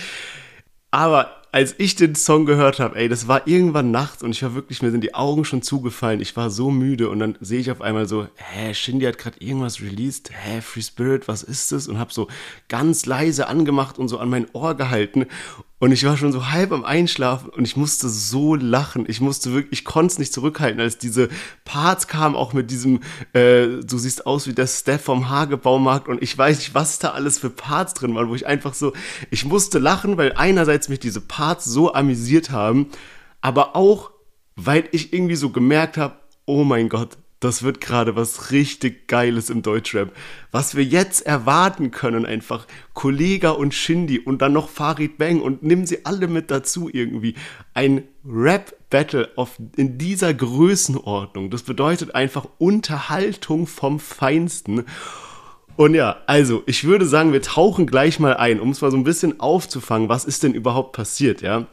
[SPEAKER 2] Aber als ich den Song gehört habe, ey, das war irgendwann nachts und ich war wirklich, mir sind die Augen schon zugefallen. Ich war so müde und dann sehe ich auf einmal so, hä, Shindy hat gerade irgendwas released. Hä, Free Spirit, was ist das? Und habe so ganz leise angemacht und so an mein Ohr gehalten und ich war schon so halb am Einschlafen und ich musste so lachen. Ich musste wirklich, ich konnte es nicht zurückhalten, als diese Parts kamen, auch mit diesem, äh, du siehst aus wie der Steph vom Hagebaumarkt und ich weiß nicht, was da alles für Parts drin waren, wo ich einfach so, ich musste lachen, weil einerseits mich diese Parts so amüsiert haben, aber auch, weil ich irgendwie so gemerkt habe, oh mein Gott, das wird gerade was richtig Geiles im Deutschrap. Was wir jetzt erwarten können, einfach Kollega und Shindy und dann noch Farid Bang und nimm sie alle mit dazu irgendwie. Ein Rap-Battle in dieser Größenordnung. Das bedeutet einfach Unterhaltung vom Feinsten. Und ja, also ich würde sagen, wir tauchen gleich mal ein, um es mal so ein bisschen aufzufangen, was ist denn überhaupt passiert, ja.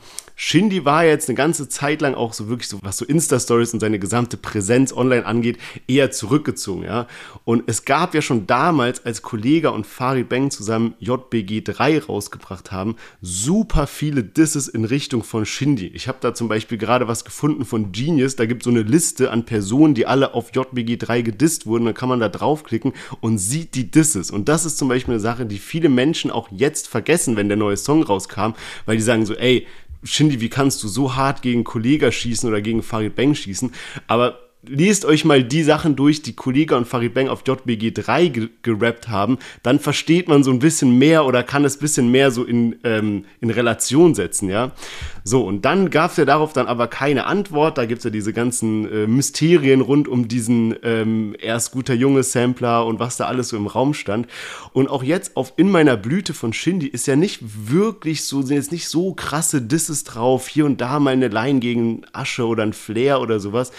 [SPEAKER 2] Shindy war jetzt eine ganze Zeit lang auch so wirklich so, was so Insta-Stories und seine gesamte Präsenz online angeht, eher zurückgezogen, ja. Und es gab ja schon damals, als Kollega und Farid Bang zusammen JBG 3 rausgebracht haben, super viele Disses in Richtung von Shindy. Ich habe da zum Beispiel gerade was gefunden von Genius, da gibt es so eine Liste an Personen, die alle auf JBG 3 gedisst wurden, dann kann man da draufklicken und sieht die Disses. Und das ist zum Beispiel eine Sache, die viele Menschen auch jetzt vergessen, wenn der neue Song rauskam, weil die sagen so, ey, Shindy, wie kannst du so hart gegen Kollega schießen oder gegen Farid Bang schießen? Aber lest euch mal die Sachen durch, die Kollega und Farid Bang auf JBG 3 ge gerappt haben, dann versteht man so ein bisschen mehr oder kann es ein bisschen mehr so in, ähm, in Relation setzen, ja. So, und dann gab es ja darauf dann aber keine Antwort. Da gibt es ja diese ganzen äh, Mysterien rund um diesen ähm, erst guter Junge Sampler und was da alles so im Raum stand. Und auch jetzt auf In meiner Blüte von Shindy ist ja nicht wirklich so, sind jetzt nicht so krasse Disses drauf, hier und da mal eine Line gegen Asche oder ein Flair oder sowas.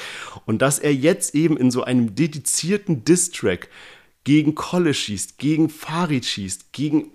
[SPEAKER 2] Und dass er jetzt eben in so einem dedizierten Diss-Track gegen Kolle schießt, gegen Farid schießt, gegen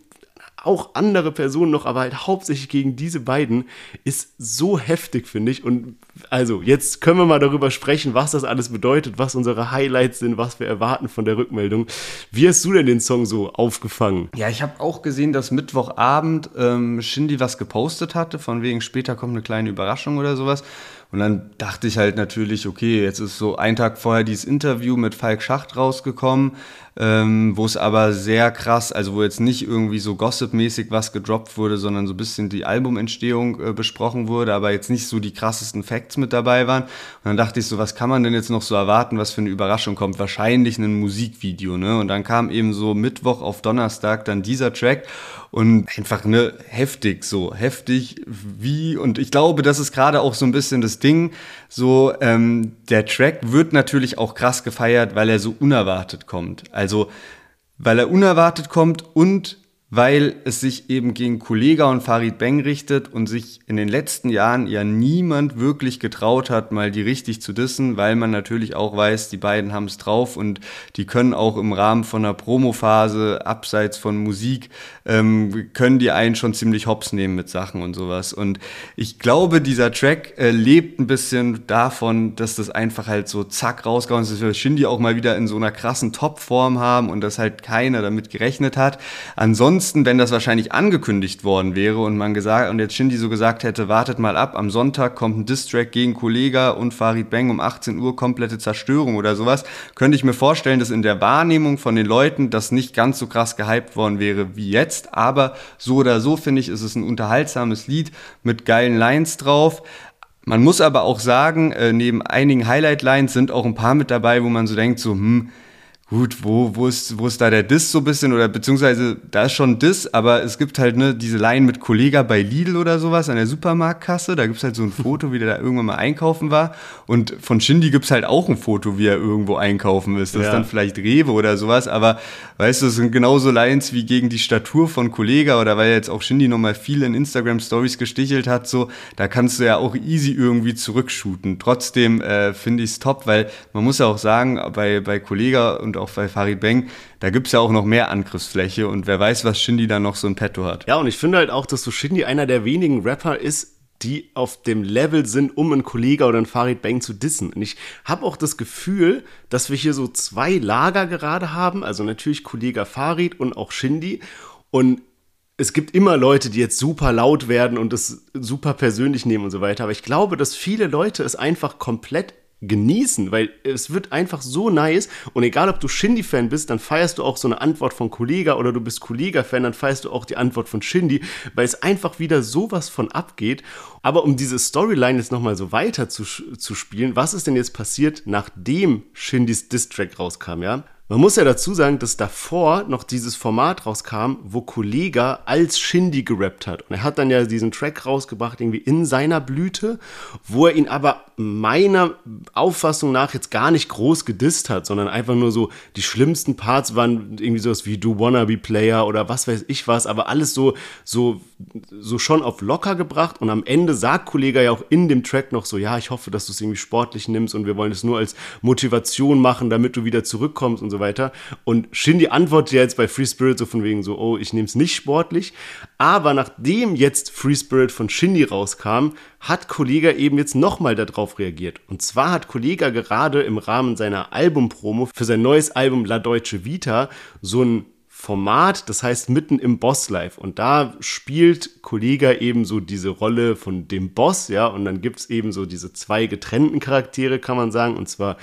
[SPEAKER 2] auch andere Personen noch, aber halt hauptsächlich gegen diese beiden, ist so heftig, finde ich. Und also, jetzt können wir mal darüber sprechen, was das alles bedeutet, was unsere Highlights sind, was wir erwarten von der Rückmeldung. Wie hast du denn den Song so aufgefangen?
[SPEAKER 1] Ja, ich habe auch gesehen, dass Mittwochabend ähm, Shindy was gepostet hatte, von wegen später kommt eine kleine Überraschung oder sowas. Und dann dachte ich halt natürlich, okay, jetzt ist so ein Tag vorher dieses Interview mit Falk Schacht rausgekommen, ähm, wo es aber sehr krass, also wo jetzt nicht irgendwie so gossipmäßig was gedroppt wurde, sondern so ein bisschen die Albumentstehung äh, besprochen wurde, aber jetzt nicht so die krassesten Facts mit dabei waren. Und dann dachte ich so, was kann man denn jetzt noch so erwarten, was für eine Überraschung kommt? Wahrscheinlich ein Musikvideo, ne? Und dann kam eben so Mittwoch auf Donnerstag dann dieser Track und einfach ne heftig so heftig wie und ich glaube das ist gerade auch so ein bisschen das Ding so ähm, der Track wird natürlich auch krass gefeiert weil er so unerwartet kommt. Also weil er unerwartet kommt und weil es sich eben gegen Kollega und Farid Beng richtet und sich in den letzten Jahren ja niemand wirklich getraut hat, mal die richtig zu dissen, weil man natürlich auch weiß, die beiden haben es drauf und die können auch im Rahmen von einer Promophase, abseits von Musik, ähm, können die einen schon ziemlich hops nehmen mit Sachen und sowas. Und ich glaube, dieser Track äh, lebt ein bisschen davon, dass das einfach halt so zack rausgehauen ist, dass wir Shindy auch mal wieder in so einer krassen Topform haben und dass halt keiner damit gerechnet hat. Ansonsten wenn das wahrscheinlich angekündigt worden wäre und man gesagt und jetzt Shindy so gesagt hätte, wartet mal ab, am Sonntag kommt ein Distrack gegen Kollega und Farid Bang um 18 Uhr komplette Zerstörung oder sowas, könnte ich mir vorstellen, dass in der Wahrnehmung von den Leuten das nicht ganz so krass gehypt worden wäre wie jetzt, aber so oder so finde ich, ist es ein unterhaltsames Lied mit geilen Lines drauf. Man muss aber auch sagen, äh, neben einigen Highlight-Lines sind auch ein paar mit dabei, wo man so denkt, so, hm, gut, wo, wo, ist, wo ist da der Diss so ein bisschen oder beziehungsweise da ist schon Diss, aber es gibt halt ne, diese Line mit Kollega bei Lidl oder sowas an der Supermarktkasse, da gibt's halt so ein Foto, wie der da irgendwann mal einkaufen war und von Shindy gibt's halt auch ein Foto, wie er irgendwo einkaufen ist. Das ja. ist dann vielleicht Rewe oder sowas, aber weißt du, es sind genauso Lines wie gegen die Statur von Kollega oder weil jetzt auch Shindy nochmal viel in Instagram Stories gestichelt hat, so, da kannst du ja auch easy irgendwie zurückshooten. Trotzdem äh, finde ich's top, weil man muss ja auch sagen, bei, bei Kollega und auch bei Farid Beng, da gibt es ja auch noch mehr Angriffsfläche und wer weiß, was Shindy da noch so in petto hat.
[SPEAKER 2] Ja, und ich finde halt auch, dass so Shindy einer der wenigen Rapper ist, die auf dem Level sind, um einen Kollege oder einen Farid Bang zu dissen. Und ich habe auch das Gefühl, dass wir hier so zwei Lager gerade haben, also natürlich Kollege Farid und auch Shindy. Und es gibt immer Leute, die jetzt super laut werden und es super persönlich nehmen und so weiter. Aber ich glaube, dass viele Leute es einfach komplett genießen, weil es wird einfach so nice und egal ob du Shindy-Fan bist, dann feierst du auch so eine Antwort von Kollega oder du bist Kollega-Fan, dann feierst du auch die Antwort von Shindy, weil es einfach wieder sowas von abgeht. Aber um diese Storyline jetzt nochmal so weiter zu, zu spielen, was ist denn jetzt passiert, nachdem Shindys Diss-Track rauskam, ja? Man muss ja dazu sagen, dass davor noch dieses Format rauskam, wo Kollega als Shindy gerappt hat. Und er hat dann ja diesen Track rausgebracht, irgendwie in seiner Blüte, wo er ihn aber meiner Auffassung nach jetzt gar nicht groß gedisst hat, sondern einfach nur so, die schlimmsten Parts waren irgendwie sowas wie Du Wanna Be Player oder was weiß ich was, aber alles so, so, so schon auf locker gebracht. Und am Ende sagt Kollega ja auch in dem Track noch so, ja, ich hoffe, dass du es irgendwie sportlich nimmst und wir wollen es nur als Motivation machen, damit du wieder zurückkommst und so weiter. Und Shindy antwortet ja jetzt bei Free Spirit so von wegen so, oh, ich nehme es nicht sportlich. Aber nachdem jetzt Free Spirit von Shindy rauskam, hat Kollega eben jetzt nochmal darauf reagiert. Und zwar hat Kollega gerade im Rahmen seiner Albumpromo für sein neues Album La Deutsche Vita so ein Format, das heißt mitten im Boss Live. Und da spielt Kollega eben so diese Rolle von dem Boss, ja, und dann gibt es eben so diese zwei getrennten Charaktere, kann man sagen, und zwar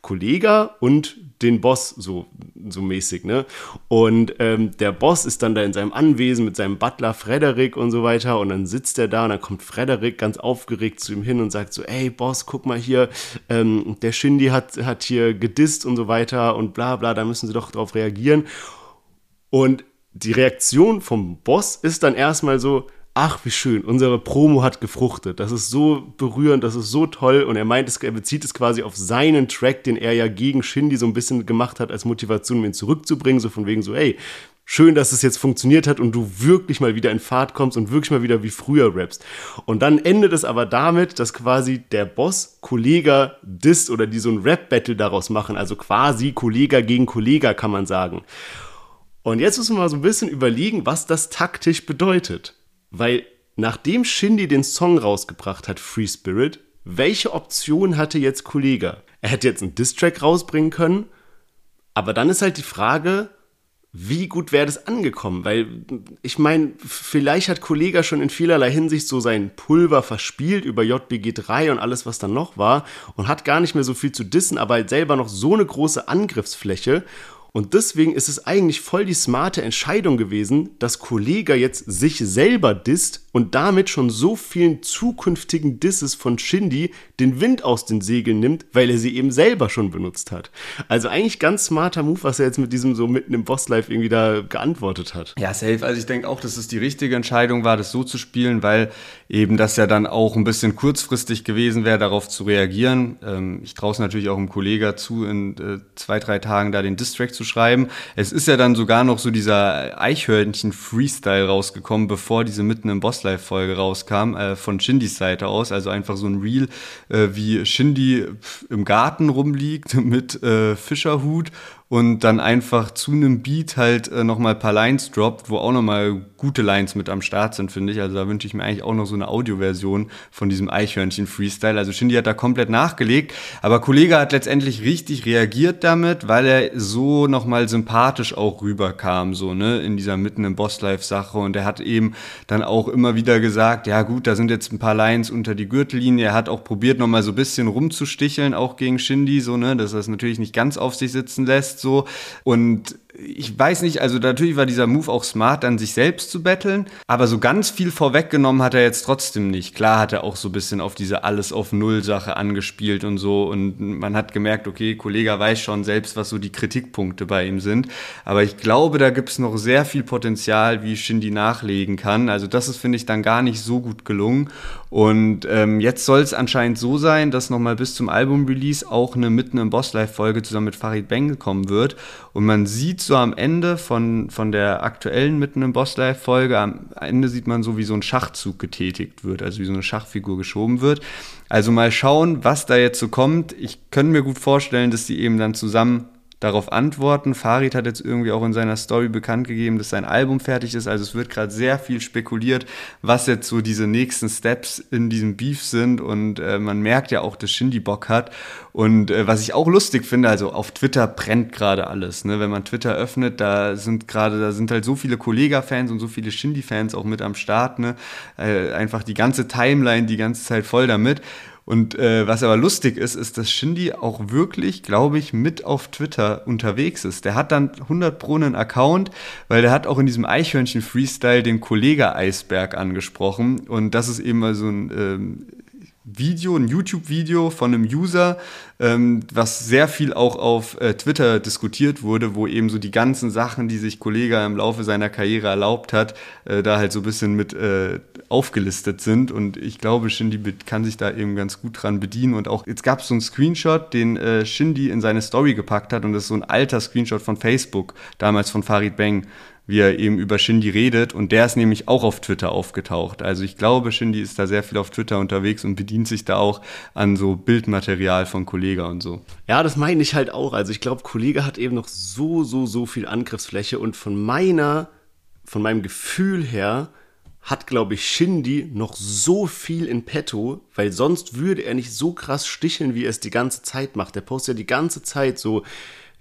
[SPEAKER 2] Kollega und den Boss so, so mäßig, ne? Und ähm, der Boss ist dann da in seinem Anwesen mit seinem Butler Frederik und so weiter und dann sitzt er da und dann kommt Frederik ganz aufgeregt zu ihm hin und sagt so, ey Boss, guck mal hier, ähm, der Shindy hat, hat hier gedisst und so weiter und bla bla, da müssen sie doch drauf reagieren. Und die Reaktion vom Boss ist dann erstmal so, ach, wie schön, unsere Promo hat gefruchtet. Das ist so berührend, das ist so toll. Und er meint, er bezieht es quasi auf seinen Track, den er ja gegen Shindy so ein bisschen gemacht hat, als Motivation, um ihn zurückzubringen. So von wegen so, ey, schön, dass es jetzt funktioniert hat und du wirklich mal wieder in Fahrt kommst und wirklich mal wieder wie früher rappst. Und dann endet es aber damit, dass quasi der Boss Kollega disst oder die so ein Rap-Battle daraus machen. Also quasi Kollega gegen Kollega, kann man sagen. Und jetzt müssen wir mal so ein bisschen überlegen, was das taktisch bedeutet. Weil nachdem Shindy den Song rausgebracht hat, Free Spirit, welche Option hatte jetzt Kollega? Er hätte jetzt einen Distrack rausbringen können, aber dann ist halt die Frage, wie gut wäre das angekommen? Weil ich meine, vielleicht hat Kollega schon in vielerlei Hinsicht so sein Pulver verspielt über JBG3 und alles, was dann noch war und hat gar nicht mehr so viel zu dissen, aber halt selber noch so eine große Angriffsfläche und deswegen ist es eigentlich voll die smarte Entscheidung gewesen, dass Kollega jetzt sich selber disst und damit schon so vielen zukünftigen Disses von Shindy den Wind aus den Segeln nimmt, weil er sie eben selber schon benutzt hat. Also eigentlich ganz smarter Move, was er jetzt mit diesem so mitten im Boss-Life irgendwie da geantwortet hat.
[SPEAKER 1] Ja, safe. Also ich denke auch, dass es die richtige Entscheidung war, das so zu spielen, weil eben das ja dann auch ein bisschen kurzfristig gewesen wäre, darauf zu reagieren. Ähm, ich traue es natürlich auch dem Kollegen zu, in äh, zwei, drei Tagen da den Distrack zu schreiben. Es ist ja dann sogar noch so dieser Eichhörnchen-Freestyle rausgekommen, bevor diese mitten im Boss Life-Folge rauskam, äh, von Shindys Seite aus. Also einfach so ein Reel, äh, wie Shindy im Garten rumliegt mit äh, Fischerhut und dann einfach zu einem Beat halt äh, nochmal ein paar Lines droppt, wo auch nochmal gute Lines mit am Start sind, finde ich. Also da wünsche ich mir eigentlich auch noch so eine Audioversion von diesem Eichhörnchen-Freestyle. Also Shindy hat da komplett nachgelegt, aber Kollege hat letztendlich richtig reagiert damit, weil er so nochmal sympathisch auch rüberkam, so, ne, in dieser mitten im Boss-Life-Sache und er hat eben dann auch immer wieder gesagt, ja gut, da sind jetzt ein paar Lines unter die Gürtellinie. Er hat auch probiert, nochmal so ein bisschen rumzusticheln, auch gegen Shindy, so, ne, dass er es natürlich nicht ganz auf sich sitzen lässt, so. Und ich weiß nicht, also natürlich war dieser Move auch smart, dann sich selbst zu betteln, aber so ganz viel vorweggenommen hat er jetzt trotzdem nicht. Klar hat er auch so ein bisschen auf diese Alles auf Null Sache angespielt und so und man hat gemerkt, okay, Kollege weiß schon selbst, was so die Kritikpunkte bei ihm sind, aber ich glaube, da gibt es noch sehr viel Potenzial, wie Shindy nachlegen kann. Also das ist, finde ich, dann gar nicht so gut gelungen und ähm, jetzt soll es anscheinend so sein, dass nochmal bis zum Album-Release auch eine Mitten im Boss Live-Folge zusammen mit Farid Bang kommen wird und man sieht so am Ende von, von der aktuellen Mitten im Boss Life Folge, am Ende sieht man so, wie so ein Schachzug getätigt wird, also wie so eine Schachfigur geschoben wird. Also mal schauen, was da jetzt so kommt. Ich könnte mir gut vorstellen, dass die eben dann zusammen darauf antworten. Farid hat jetzt irgendwie auch in seiner Story bekannt gegeben, dass sein Album fertig ist. Also es wird gerade sehr viel spekuliert, was jetzt so diese nächsten Steps in diesem Beef sind. Und äh, man merkt ja auch, dass Shindy Bock hat. Und äh, was ich auch lustig finde, also auf Twitter brennt gerade alles. Ne? Wenn man Twitter öffnet, da sind gerade, da sind halt so viele Kollega-Fans und so viele Shindy-Fans auch mit am Start. Ne? Äh, einfach die ganze Timeline die ganze Zeit voll damit. Und äh, was aber lustig ist, ist, dass Shindy auch wirklich, glaube ich, mit auf Twitter unterwegs ist. Der hat dann 100 Pro einen Account, weil der hat auch in diesem Eichhörnchen-Freestyle den Kollege Eisberg angesprochen. Und das ist eben mal so ein ähm, Video, ein YouTube-Video von einem User, ähm, was sehr viel auch auf äh, Twitter diskutiert wurde, wo eben so die ganzen Sachen, die sich Kollega im Laufe seiner Karriere erlaubt hat, äh, da halt so ein bisschen mit äh, aufgelistet sind. Und ich glaube, Shindy kann sich da eben ganz gut dran bedienen. Und auch jetzt gab es so einen Screenshot, den äh, Shindy in seine Story gepackt hat. Und das ist so ein alter Screenshot von Facebook, damals von Farid Bang wie er eben über Shindy redet. Und der ist nämlich auch auf Twitter aufgetaucht. Also ich glaube, Shindy ist da sehr viel auf Twitter unterwegs und bedient sich da auch an so Bildmaterial von Kollega und so.
[SPEAKER 2] Ja, das meine ich halt auch. Also ich glaube, Kollege hat eben noch so, so, so viel Angriffsfläche und von meiner, von meinem Gefühl her, hat, glaube ich, Shindy noch so viel in petto, weil sonst würde er nicht so krass sticheln, wie er es die ganze Zeit macht. Der postet ja die ganze Zeit so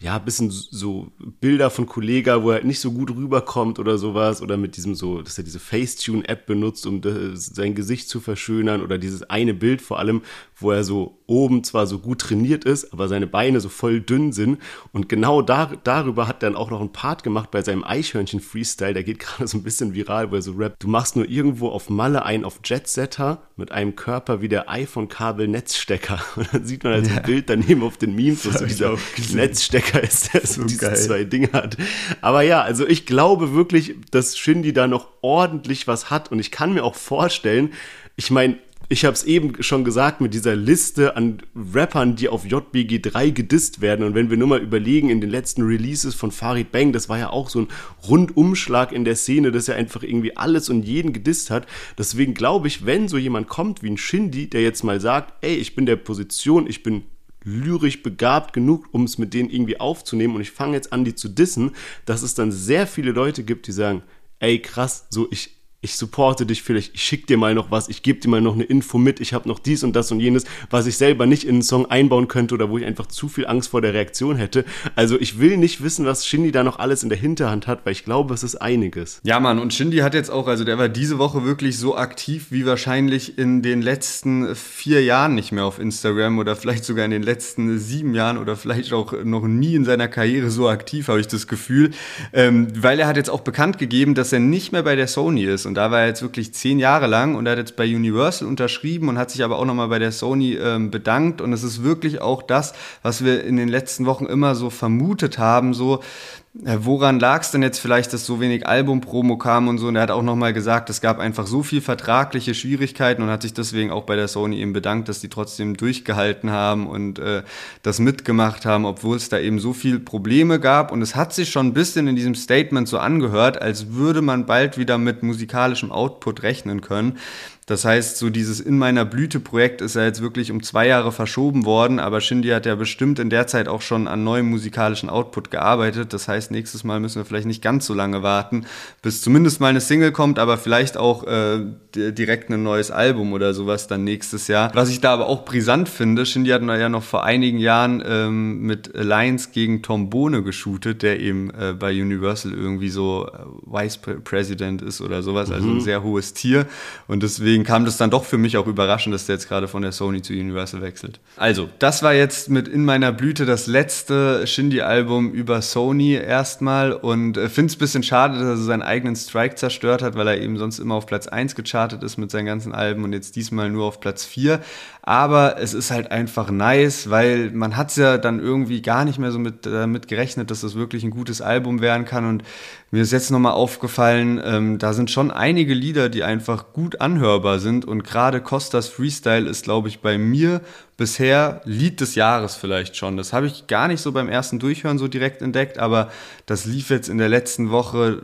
[SPEAKER 2] ja, bisschen so Bilder von Kollega, wo er nicht so gut rüberkommt oder sowas, oder mit diesem so, dass er diese Facetune-App benutzt, um sein Gesicht zu verschönern, oder dieses eine Bild vor allem, wo er so oben zwar so gut trainiert ist, aber seine Beine so voll dünn sind. Und genau da, darüber hat er dann auch noch einen Part gemacht bei seinem Eichhörnchen-Freestyle, der geht gerade so ein bisschen viral, wo er so rappt, du machst nur irgendwo auf Malle ein auf Jetsetter mit einem Körper wie der iPhone-Kabel-Netzstecker. Und dann sieht man also ja. ein Bild daneben auf den Memes, wo so dieser Netzstecker ist, der so, so diese geil. zwei Dinge hat. Aber ja, also ich glaube wirklich, dass Shindy da noch ordentlich was hat und ich kann mir auch vorstellen, ich meine, ich habe es eben schon gesagt mit dieser Liste an Rappern, die auf JBG3 gedisst werden. Und wenn wir nur mal überlegen, in den letzten Releases von Farid Bang, das war ja auch so ein Rundumschlag in der Szene, dass er einfach irgendwie alles und jeden gedisst hat. Deswegen glaube ich, wenn so jemand kommt wie ein Shindy, der jetzt mal sagt, ey, ich bin der Position, ich bin lyrisch begabt genug, um es mit denen irgendwie aufzunehmen. Und ich fange jetzt an, die zu dissen, dass es dann sehr viele Leute gibt, die sagen, ey krass, so ich, ich supporte dich vielleicht, ich schicke dir mal noch was, ich gebe dir mal noch eine Info mit, ich habe noch dies und das und jenes, was ich selber nicht in einen Song einbauen könnte oder wo ich einfach zu viel Angst vor der Reaktion hätte. Also ich will nicht wissen, was Shindy da noch alles in der Hinterhand hat, weil ich glaube, es ist einiges.
[SPEAKER 1] Ja, Mann, und Shindy hat jetzt auch, also der war diese Woche wirklich so aktiv wie wahrscheinlich in den letzten vier Jahren nicht mehr auf Instagram oder vielleicht sogar in den letzten sieben Jahren oder vielleicht auch noch nie in seiner Karriere so aktiv, habe ich das Gefühl, ähm, weil er hat jetzt auch bekannt gegeben, dass er nicht mehr bei der Sony ist und da war er jetzt wirklich zehn Jahre lang und er hat jetzt bei Universal unterschrieben und hat sich aber auch nochmal bei der Sony ähm, bedankt. Und es ist wirklich auch das, was wir in den letzten Wochen immer so vermutet haben, so woran lag es denn jetzt vielleicht, dass so wenig Album-Promo kam und so? Und er hat auch nochmal gesagt, es gab einfach so viel vertragliche Schwierigkeiten und hat sich deswegen auch bei der Sony eben bedankt, dass die trotzdem durchgehalten haben und äh, das mitgemacht haben, obwohl es da eben so viel Probleme gab. Und es hat sich schon ein bisschen in diesem Statement so angehört, als würde man bald wieder mit musikalischem Output rechnen können. Das heißt, so dieses In meiner Blüte-Projekt ist ja jetzt wirklich um zwei Jahre verschoben worden, aber Shindy hat ja bestimmt in der Zeit auch schon an neuem musikalischen Output gearbeitet. Das heißt, nächstes Mal müssen wir vielleicht nicht ganz so lange warten, bis zumindest mal eine Single kommt, aber vielleicht auch äh, direkt ein neues Album oder sowas dann nächstes Jahr. Was ich da aber auch brisant finde, Shindy hat ja noch vor einigen Jahren ähm, mit Alliance gegen Tom Bohne geshootet, der eben äh, bei Universal irgendwie so äh, Vice President ist oder sowas, also ein mhm. sehr hohes Tier. Und deswegen deswegen kam das dann doch für mich auch überraschend, dass der jetzt gerade von der Sony zu Universal wechselt. Also, das war jetzt mit In meiner Blüte das letzte Shindy-Album über Sony. erstmal und äh, finde es ein bisschen schade, dass er seinen eigenen Strike zerstört hat, weil er eben sonst immer auf Platz 1 gechartet ist mit seinen ganzen Alben und jetzt diesmal nur auf Platz 4. Aber es ist halt einfach nice, weil man hat es ja dann irgendwie gar nicht mehr so mit, damit gerechnet, dass das wirklich ein gutes Album werden kann. Und mir ist jetzt nochmal aufgefallen, ähm, da sind schon einige Lieder, die einfach gut anhörbar sind. Und gerade Costas Freestyle ist, glaube ich, bei mir bisher Lied des Jahres vielleicht schon. Das habe ich gar nicht so beim ersten Durchhören so direkt entdeckt, aber das lief jetzt in der letzten Woche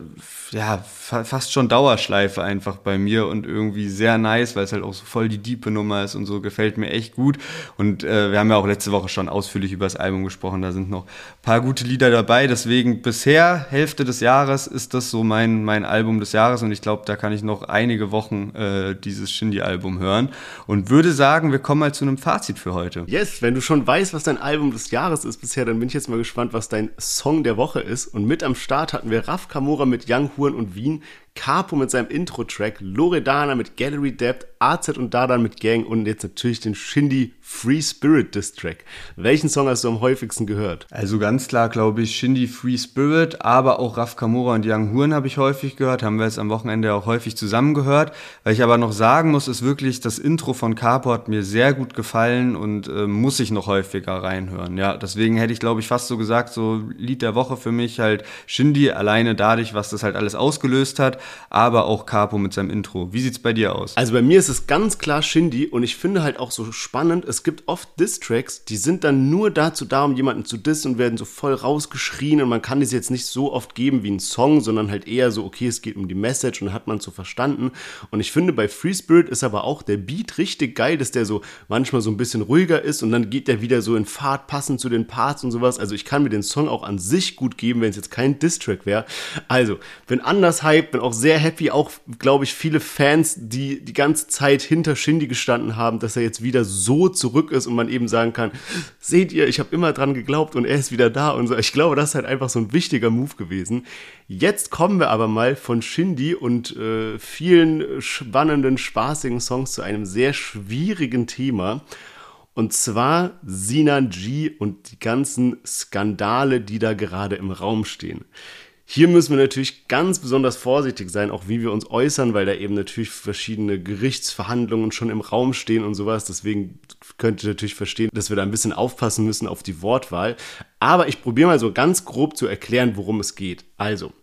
[SPEAKER 1] ja fast schon Dauerschleife einfach bei mir und irgendwie sehr nice, weil es halt auch so voll die diepe Nummer ist und so gefällt mir echt gut. Und äh, wir haben ja auch letzte Woche schon ausführlich über das Album gesprochen, da sind noch ein paar gute Lieder dabei. Deswegen bisher Hälfte des Jahres ist das so mein mein Album des Jahres und ich glaube, da kann ich noch einige Wochen äh, dieses Shindy-Album hören und würde sagen, wir kommen mal zu einem Fazit für heute.
[SPEAKER 2] Yes, wenn du schon weißt, was dein Album des Jahres ist bisher, dann bin ich jetzt mal gespannt, was dein Song der Woche ist. Und mit am Start hatten wir Raf Kamora mit Young Huren und Wien, Capo mit seinem Intro-Track, Loredana mit Gallery Depth, AZ und Dadan mit Gang und jetzt natürlich den Shindy Free Spirit Diss Track. Welchen Song hast du am häufigsten gehört?
[SPEAKER 1] Also ganz klar, glaube ich, Shindy Free Spirit, aber auch Raf Kamora und Young Huren habe ich häufig gehört, haben wir jetzt am Wochenende auch häufig zusammen gehört. Weil ich aber noch sagen muss, ist wirklich, das Intro von Capo hat mir sehr gut gefallen und äh, muss ich noch häufiger reinhören. Ja, deswegen hätte ich, glaube ich, fast so gesagt, so Lied der Woche für mich halt Shindy, alleine dadurch, was das halt alles ausgelöst hat aber auch Capo mit seinem Intro. Wie sieht's bei dir aus?
[SPEAKER 2] Also bei mir ist es ganz klar Shindy und ich finde halt auch so spannend, es gibt oft Diss-Tracks, die sind dann nur dazu da, um jemanden zu dissen und werden so voll rausgeschrien und man kann das jetzt nicht so oft geben wie ein Song, sondern halt eher so, okay, es geht um die Message und hat man so verstanden. Und ich finde bei Free Spirit ist aber auch der Beat richtig geil, dass der so manchmal so ein bisschen ruhiger ist und dann geht der wieder so in Fahrt passend zu den Parts und sowas. Also ich kann mir den Song auch an sich gut geben, wenn es jetzt kein Diss-Track wäre. Also, bin anders hyped, bin auch sehr happy, auch, glaube ich, viele Fans, die die ganze Zeit hinter Shindy gestanden haben, dass er jetzt wieder so zurück ist und man eben sagen kann, seht ihr, ich habe immer dran geglaubt und er ist wieder da und so. Ich glaube, das ist halt einfach so ein wichtiger Move gewesen. Jetzt kommen wir aber mal von Shindy und äh, vielen spannenden, spaßigen Songs zu einem sehr schwierigen Thema. Und zwar Sinan G und die ganzen Skandale, die da gerade im Raum stehen. Hier müssen wir natürlich ganz besonders vorsichtig sein, auch wie wir uns äußern, weil da eben natürlich verschiedene Gerichtsverhandlungen schon im Raum stehen und sowas. Deswegen könnt ihr natürlich verstehen, dass wir da ein bisschen aufpassen müssen auf die Wortwahl. Aber ich probiere mal so ganz grob zu erklären, worum es geht. Also,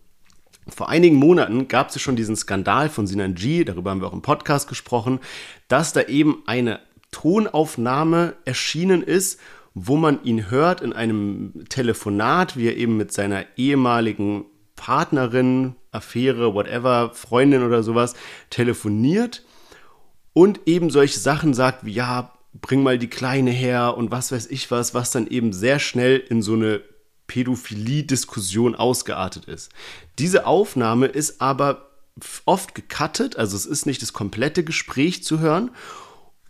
[SPEAKER 2] vor einigen Monaten gab es schon diesen Skandal von Sinan G, darüber haben wir auch im Podcast gesprochen, dass da eben eine Tonaufnahme erschienen ist, wo man ihn hört in einem Telefonat, wie er eben mit seiner ehemaligen Partnerin, Affäre, whatever, Freundin oder sowas telefoniert und eben solche Sachen sagt wie, ja, bring mal die Kleine her und was weiß ich was, was dann eben sehr schnell in so eine Pädophilie-Diskussion ausgeartet ist. Diese Aufnahme ist aber oft gecuttet, also es ist nicht das komplette Gespräch zu hören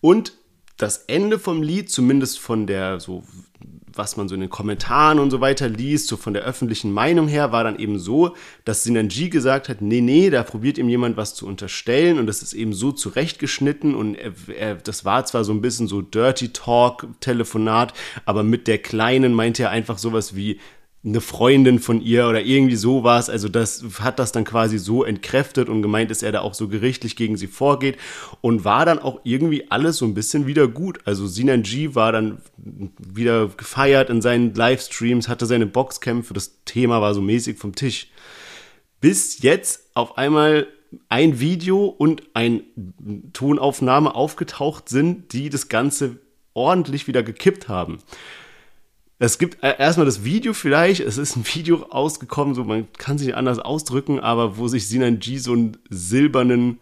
[SPEAKER 2] und das Ende vom Lied, zumindest von der so was man so in den Kommentaren und so weiter liest, so von der öffentlichen Meinung her, war dann eben so, dass Sinanji gesagt hat, nee, nee, da probiert ihm jemand was zu unterstellen und das ist eben so zurechtgeschnitten und er, er, das war zwar so ein bisschen so Dirty Talk Telefonat, aber mit der Kleinen meinte er einfach sowas wie, eine Freundin von ihr oder irgendwie sowas. Also das hat das dann quasi so entkräftet und gemeint, dass er da auch so gerichtlich gegen sie vorgeht und war dann auch irgendwie alles so ein bisschen wieder gut. Also Sinan G war dann wieder gefeiert in seinen Livestreams, hatte seine Boxkämpfe, das Thema war so mäßig vom Tisch. Bis jetzt auf einmal ein Video und ein Tonaufnahme aufgetaucht sind, die das Ganze ordentlich wieder gekippt haben. Es gibt äh, erstmal das Video vielleicht, es ist ein Video ausgekommen, so man kann sich anders ausdrücken, aber wo sich Sinan G so einen silbernen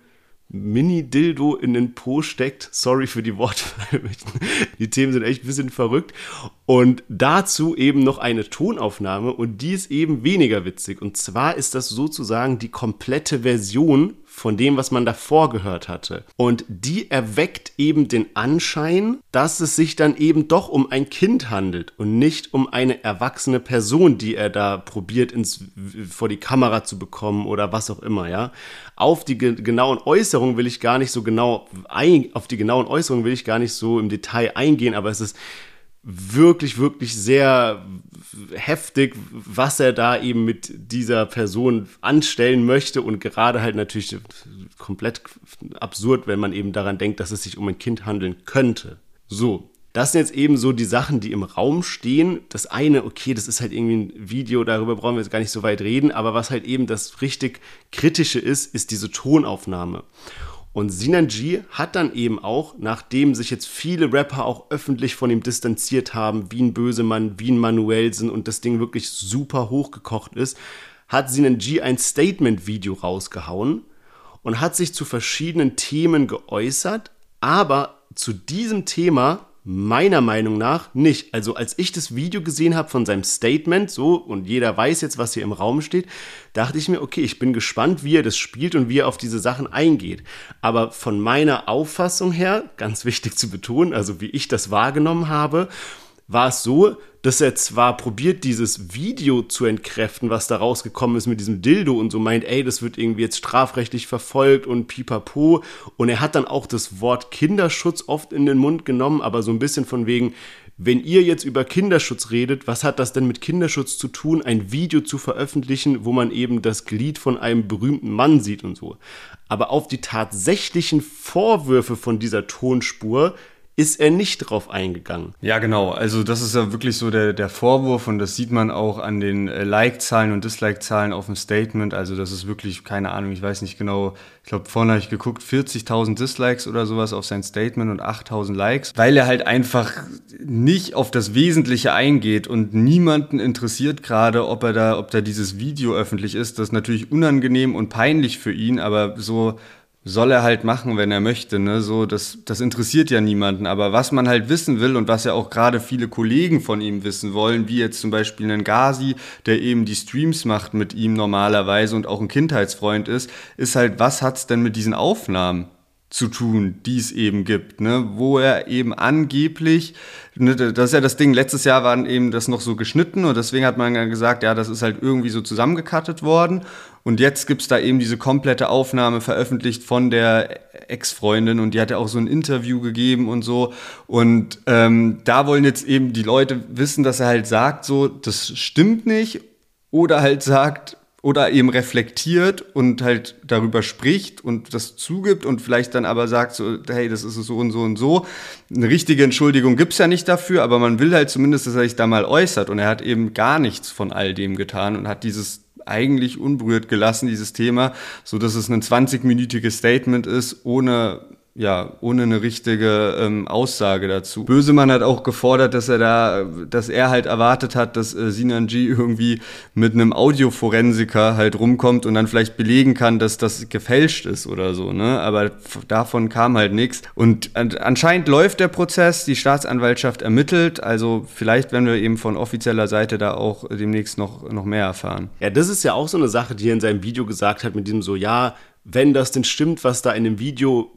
[SPEAKER 2] Mini-Dildo in den Po steckt. Sorry für die Worte, die Themen sind echt ein bisschen verrückt. Und dazu eben noch eine Tonaufnahme und die ist eben weniger witzig. Und zwar ist das sozusagen die komplette Version von dem, was man davor gehört hatte. Und die erweckt eben den Anschein, dass es sich dann eben doch um ein Kind handelt und nicht um eine erwachsene Person, die er da probiert ins, vor die Kamera zu bekommen oder was auch immer, ja. Auf die ge genauen Äußerungen will ich gar nicht so genau ein, auf die genauen Äußerungen will ich gar nicht so im Detail eingehen, aber es ist wirklich, wirklich sehr heftig, was er da eben mit dieser Person anstellen möchte und gerade halt natürlich komplett absurd, wenn man eben daran denkt, dass es sich um ein Kind handeln könnte. So, das sind jetzt eben so die Sachen, die im Raum stehen. Das eine, okay, das ist halt irgendwie ein Video, darüber brauchen wir jetzt gar nicht so weit reden, aber was halt eben das richtig Kritische ist, ist diese Tonaufnahme. Und Sinanji hat dann eben auch, nachdem sich jetzt viele Rapper auch öffentlich von ihm distanziert haben, wie ein Bösemann, wie ein Manuelsen und das Ding wirklich super hochgekocht ist, hat Sinanji ein Statement-Video rausgehauen und hat sich zu verschiedenen Themen geäußert, aber zu diesem Thema Meiner Meinung nach nicht. Also als ich das Video gesehen habe von seinem Statement, so, und jeder weiß jetzt, was hier im Raum steht, dachte ich mir, okay, ich bin gespannt, wie er das spielt und wie er auf diese Sachen eingeht. Aber von meiner Auffassung her, ganz wichtig zu betonen, also wie ich das wahrgenommen habe, war es so, dass er zwar probiert, dieses Video zu entkräften, was da rausgekommen ist mit diesem Dildo und so meint, ey, das wird irgendwie jetzt strafrechtlich verfolgt und pipapo. Und er hat dann auch das Wort Kinderschutz oft in den Mund genommen, aber so ein bisschen von wegen, wenn ihr jetzt über Kinderschutz redet, was hat das denn mit Kinderschutz zu tun, ein Video zu veröffentlichen, wo man eben das Glied von einem berühmten Mann sieht und so. Aber auf die tatsächlichen Vorwürfe von dieser Tonspur ist er nicht drauf eingegangen.
[SPEAKER 1] Ja, genau. Also das ist ja wirklich so der, der Vorwurf und das sieht man auch an den äh, Like-Zahlen und Dislike-Zahlen auf dem Statement. Also das ist wirklich, keine Ahnung, ich weiß nicht genau, ich glaube vorne habe ich geguckt, 40.000 Dislikes oder sowas auf sein Statement und 8.000 Likes, weil er halt einfach nicht auf das Wesentliche eingeht und niemanden interessiert gerade, ob er da, ob da dieses Video öffentlich ist. Das ist natürlich unangenehm und peinlich für ihn, aber so soll er halt machen, wenn er möchte. Ne? So, das, das interessiert ja niemanden. Aber was man halt wissen will und was ja auch gerade viele Kollegen von ihm wissen wollen, wie jetzt zum Beispiel einen Gazi, der eben die Streams macht mit ihm normalerweise und auch ein Kindheitsfreund ist, ist halt, was hat's denn mit diesen Aufnahmen? Zu tun, die es eben gibt, ne? wo er eben angeblich, ne, das ist ja das Ding, letztes Jahr waren eben das noch so geschnitten und deswegen hat man gesagt, ja, das ist halt irgendwie so zusammengekattet worden und jetzt gibt's da eben diese komplette Aufnahme veröffentlicht von der Ex-Freundin und die hat ja auch so ein Interview gegeben und so und ähm, da wollen jetzt eben die Leute wissen, dass er halt sagt, so, das stimmt nicht oder halt sagt, oder eben reflektiert und halt darüber spricht und das zugibt und vielleicht dann aber sagt so, hey, das ist so und so und so. Eine richtige Entschuldigung gibt's ja nicht dafür, aber man will halt zumindest, dass er sich da mal äußert und er hat eben gar nichts von all dem getan und hat dieses eigentlich unberührt gelassen, dieses Thema, so dass es ein 20-minütiges Statement ist, ohne ja, ohne eine richtige ähm, Aussage dazu. Bösemann hat auch gefordert, dass er da, dass er halt erwartet hat, dass äh, Sinanji irgendwie mit einem Audioforensiker halt rumkommt und dann vielleicht belegen kann, dass das gefälscht ist oder so, ne? Aber davon kam halt nichts. Und an, anscheinend läuft der Prozess, die Staatsanwaltschaft ermittelt, also vielleicht werden wir eben von offizieller Seite da auch demnächst noch, noch mehr erfahren.
[SPEAKER 2] Ja, das ist ja auch so eine Sache, die er in seinem Video gesagt hat, mit diesem so, ja, wenn das denn stimmt, was da in dem Video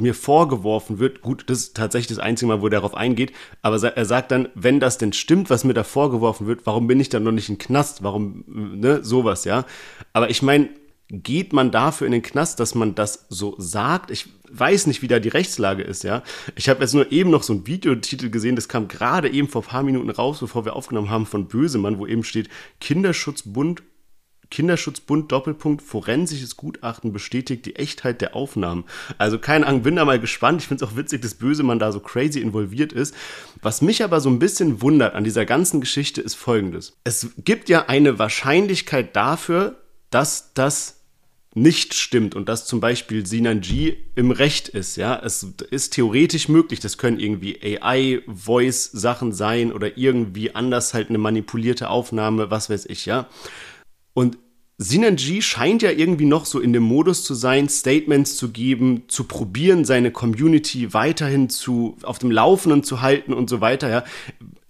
[SPEAKER 2] mir vorgeworfen wird, gut, das ist tatsächlich das einzige Mal, wo er darauf eingeht, aber er sagt dann, wenn das denn stimmt, was mir da vorgeworfen wird, warum bin ich dann noch nicht in Knast? Warum, ne, sowas, ja? Aber ich meine, geht man dafür in den Knast, dass man das so sagt? Ich weiß nicht, wie da die Rechtslage ist, ja. Ich habe jetzt nur eben noch so ein Videotitel gesehen, das kam gerade eben vor ein paar Minuten raus, bevor wir aufgenommen haben von Bösemann, wo eben steht Kinderschutzbund Kinderschutzbund Doppelpunkt forensisches Gutachten bestätigt die Echtheit der Aufnahmen. Also keine Ahnung, bin da mal gespannt. Ich finde es auch witzig, dass Bösemann da so crazy involviert ist. Was mich aber so ein bisschen wundert an dieser ganzen Geschichte ist folgendes. Es gibt ja eine Wahrscheinlichkeit dafür, dass das nicht stimmt und dass zum Beispiel Sinanji im Recht ist, ja, es ist theoretisch möglich, das können irgendwie AI-Voice-Sachen sein oder irgendwie anders halt eine manipulierte Aufnahme, was weiß ich, ja. Und Synergy scheint ja irgendwie noch so in dem Modus zu sein, Statements zu geben, zu probieren, seine Community weiterhin zu, auf dem Laufenden zu halten und so weiter, ja.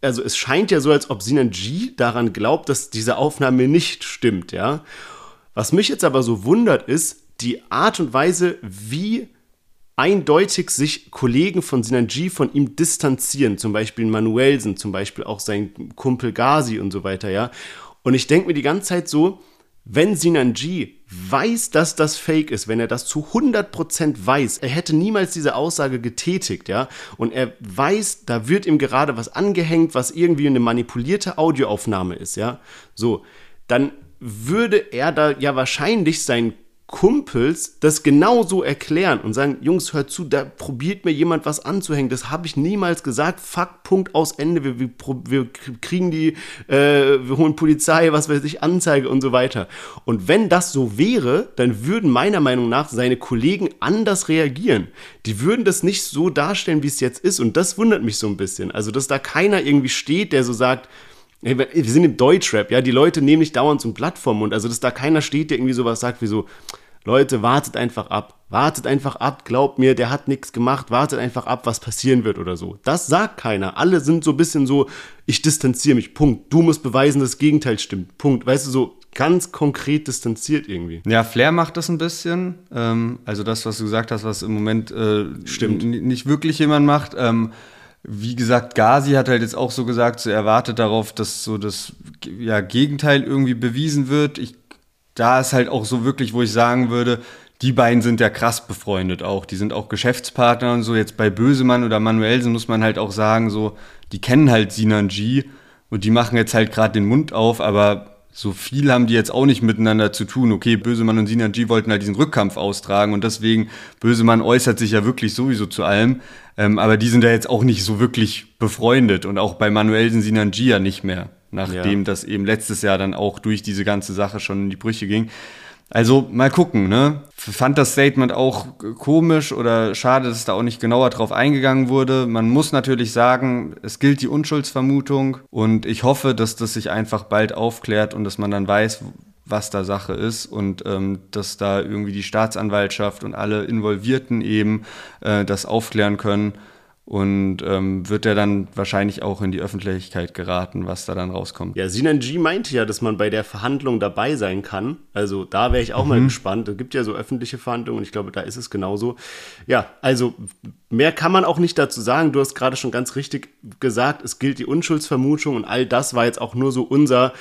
[SPEAKER 2] Also es scheint ja so, als ob Synergy daran glaubt, dass diese Aufnahme nicht stimmt, ja. Was mich jetzt aber so wundert, ist die Art und Weise, wie eindeutig sich Kollegen von Synergy von ihm distanzieren, zum Beispiel Manuelsen, zum Beispiel auch sein Kumpel Gazi und so weiter, ja. Und ich denke mir die ganze Zeit so, Wenn Sinan G weiß, dass das Fake ist, wenn er das zu 100% weiß, er hätte niemals diese Aussage getätigt, ja, und er weiß, da wird ihm gerade was angehängt, was irgendwie eine manipulierte Audioaufnahme ist, ja, so, dann würde er da ja wahrscheinlich sein Kumpels das genauso erklären und sagen, Jungs, hört zu, da probiert mir jemand was anzuhängen. Das habe ich niemals gesagt. Fuck, Punkt aus Ende. Wir, wir, wir kriegen die, äh, wir holen Polizei, was weiß ich, Anzeige und so weiter. Und wenn das so wäre, dann würden meiner Meinung nach seine Kollegen anders reagieren. Die würden das nicht so darstellen, wie es jetzt ist. Und das wundert mich so ein bisschen. Also, dass da keiner irgendwie steht, der so sagt, wir sind im Deutschrap, ja, die Leute nehmen nicht dauernd so ein Blatt vom Mund. Also, dass da keiner steht, der irgendwie sowas sagt wie so, Leute, wartet einfach ab. Wartet einfach ab, glaubt mir, der hat nichts gemacht, wartet einfach ab, was passieren wird oder so. Das sagt keiner. Alle sind so ein bisschen so, ich distanziere mich, Punkt. Du musst beweisen, das Gegenteil stimmt, Punkt. Weißt du, so ganz konkret distanziert irgendwie.
[SPEAKER 1] Ja, Flair macht das ein bisschen. Ähm, also das, was du gesagt hast, was im Moment äh,
[SPEAKER 2] Stimmt.
[SPEAKER 1] nicht wirklich jemand macht. Ähm, wie gesagt, Gazi hat halt jetzt auch so gesagt, so er wartet darauf, dass so das ja, Gegenteil irgendwie bewiesen wird. Ich, da ist halt auch so wirklich, wo ich sagen würde, die beiden sind ja krass befreundet auch. Die sind auch Geschäftspartner und so. Jetzt bei Bösemann oder Manuelsen muss man halt auch sagen, so, die kennen halt Sinan G und die machen jetzt halt gerade den Mund auf, aber so viel haben die jetzt auch nicht miteinander zu tun. Okay, Bösemann und Sinan G wollten halt diesen Rückkampf austragen und deswegen, Bösemann äußert sich ja wirklich sowieso zu allem. Ähm, aber die sind ja jetzt auch nicht so wirklich befreundet und auch bei Manuelsen Sinan G ja nicht mehr, nachdem
[SPEAKER 2] Ja.
[SPEAKER 1] das eben letztes Jahr dann auch durch diese ganze Sache schon in die Brüche ging. Also mal gucken, ne? Fand das Statement auch komisch oder schade, dass da auch nicht genauer drauf eingegangen wurde. Man muss natürlich sagen, es gilt die Unschuldsvermutung und ich hoffe, dass das sich einfach bald aufklärt und dass man dann weiß, was da Sache ist und ähm, dass da irgendwie die Staatsanwaltschaft und alle Involvierten eben äh, das aufklären können. Und ähm, wird er dann wahrscheinlich auch in die Öffentlichkeit geraten, was da dann rauskommt.
[SPEAKER 2] Ja, Sinan G meinte ja, dass man bei der Verhandlung dabei sein kann. Also da wäre ich auch mal gespannt. Es gibt ja so öffentliche Verhandlungen und ich glaube, da ist es genauso. Ja, also mehr kann man auch nicht dazu sagen. Du hast gerade schon ganz richtig gesagt, es gilt die Unschuldsvermutung und all das war jetzt auch nur so unser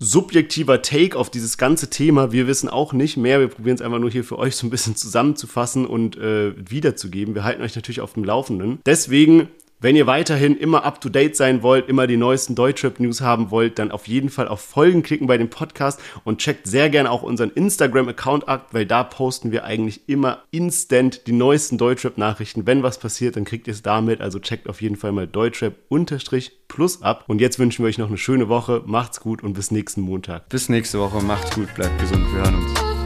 [SPEAKER 2] subjektiver Take auf dieses ganze Thema. Wir wissen auch nicht mehr. Wir probieren es einfach nur hier für euch so ein bisschen zusammenzufassen und äh, wiederzugeben. Wir halten euch natürlich auf dem Laufenden. Deswegen, wenn ihr weiterhin immer up to date sein wollt, immer die neuesten Deutschrap-News haben wollt, dann auf jeden Fall auf Folgen klicken bei dem Podcast und checkt sehr gerne auch unseren Instagram-Account ab, weil da posten wir eigentlich immer instant die neuesten Deutschrap-Nachrichten. Wenn was passiert, dann kriegt ihr es damit. Also checkt auf jeden Fall mal Deutschrap-Plus ab. Und jetzt wünschen wir euch noch eine schöne Woche. Macht's gut und bis nächsten Montag.
[SPEAKER 1] Bis nächste Woche, macht's gut, bleibt gesund, wir hören uns.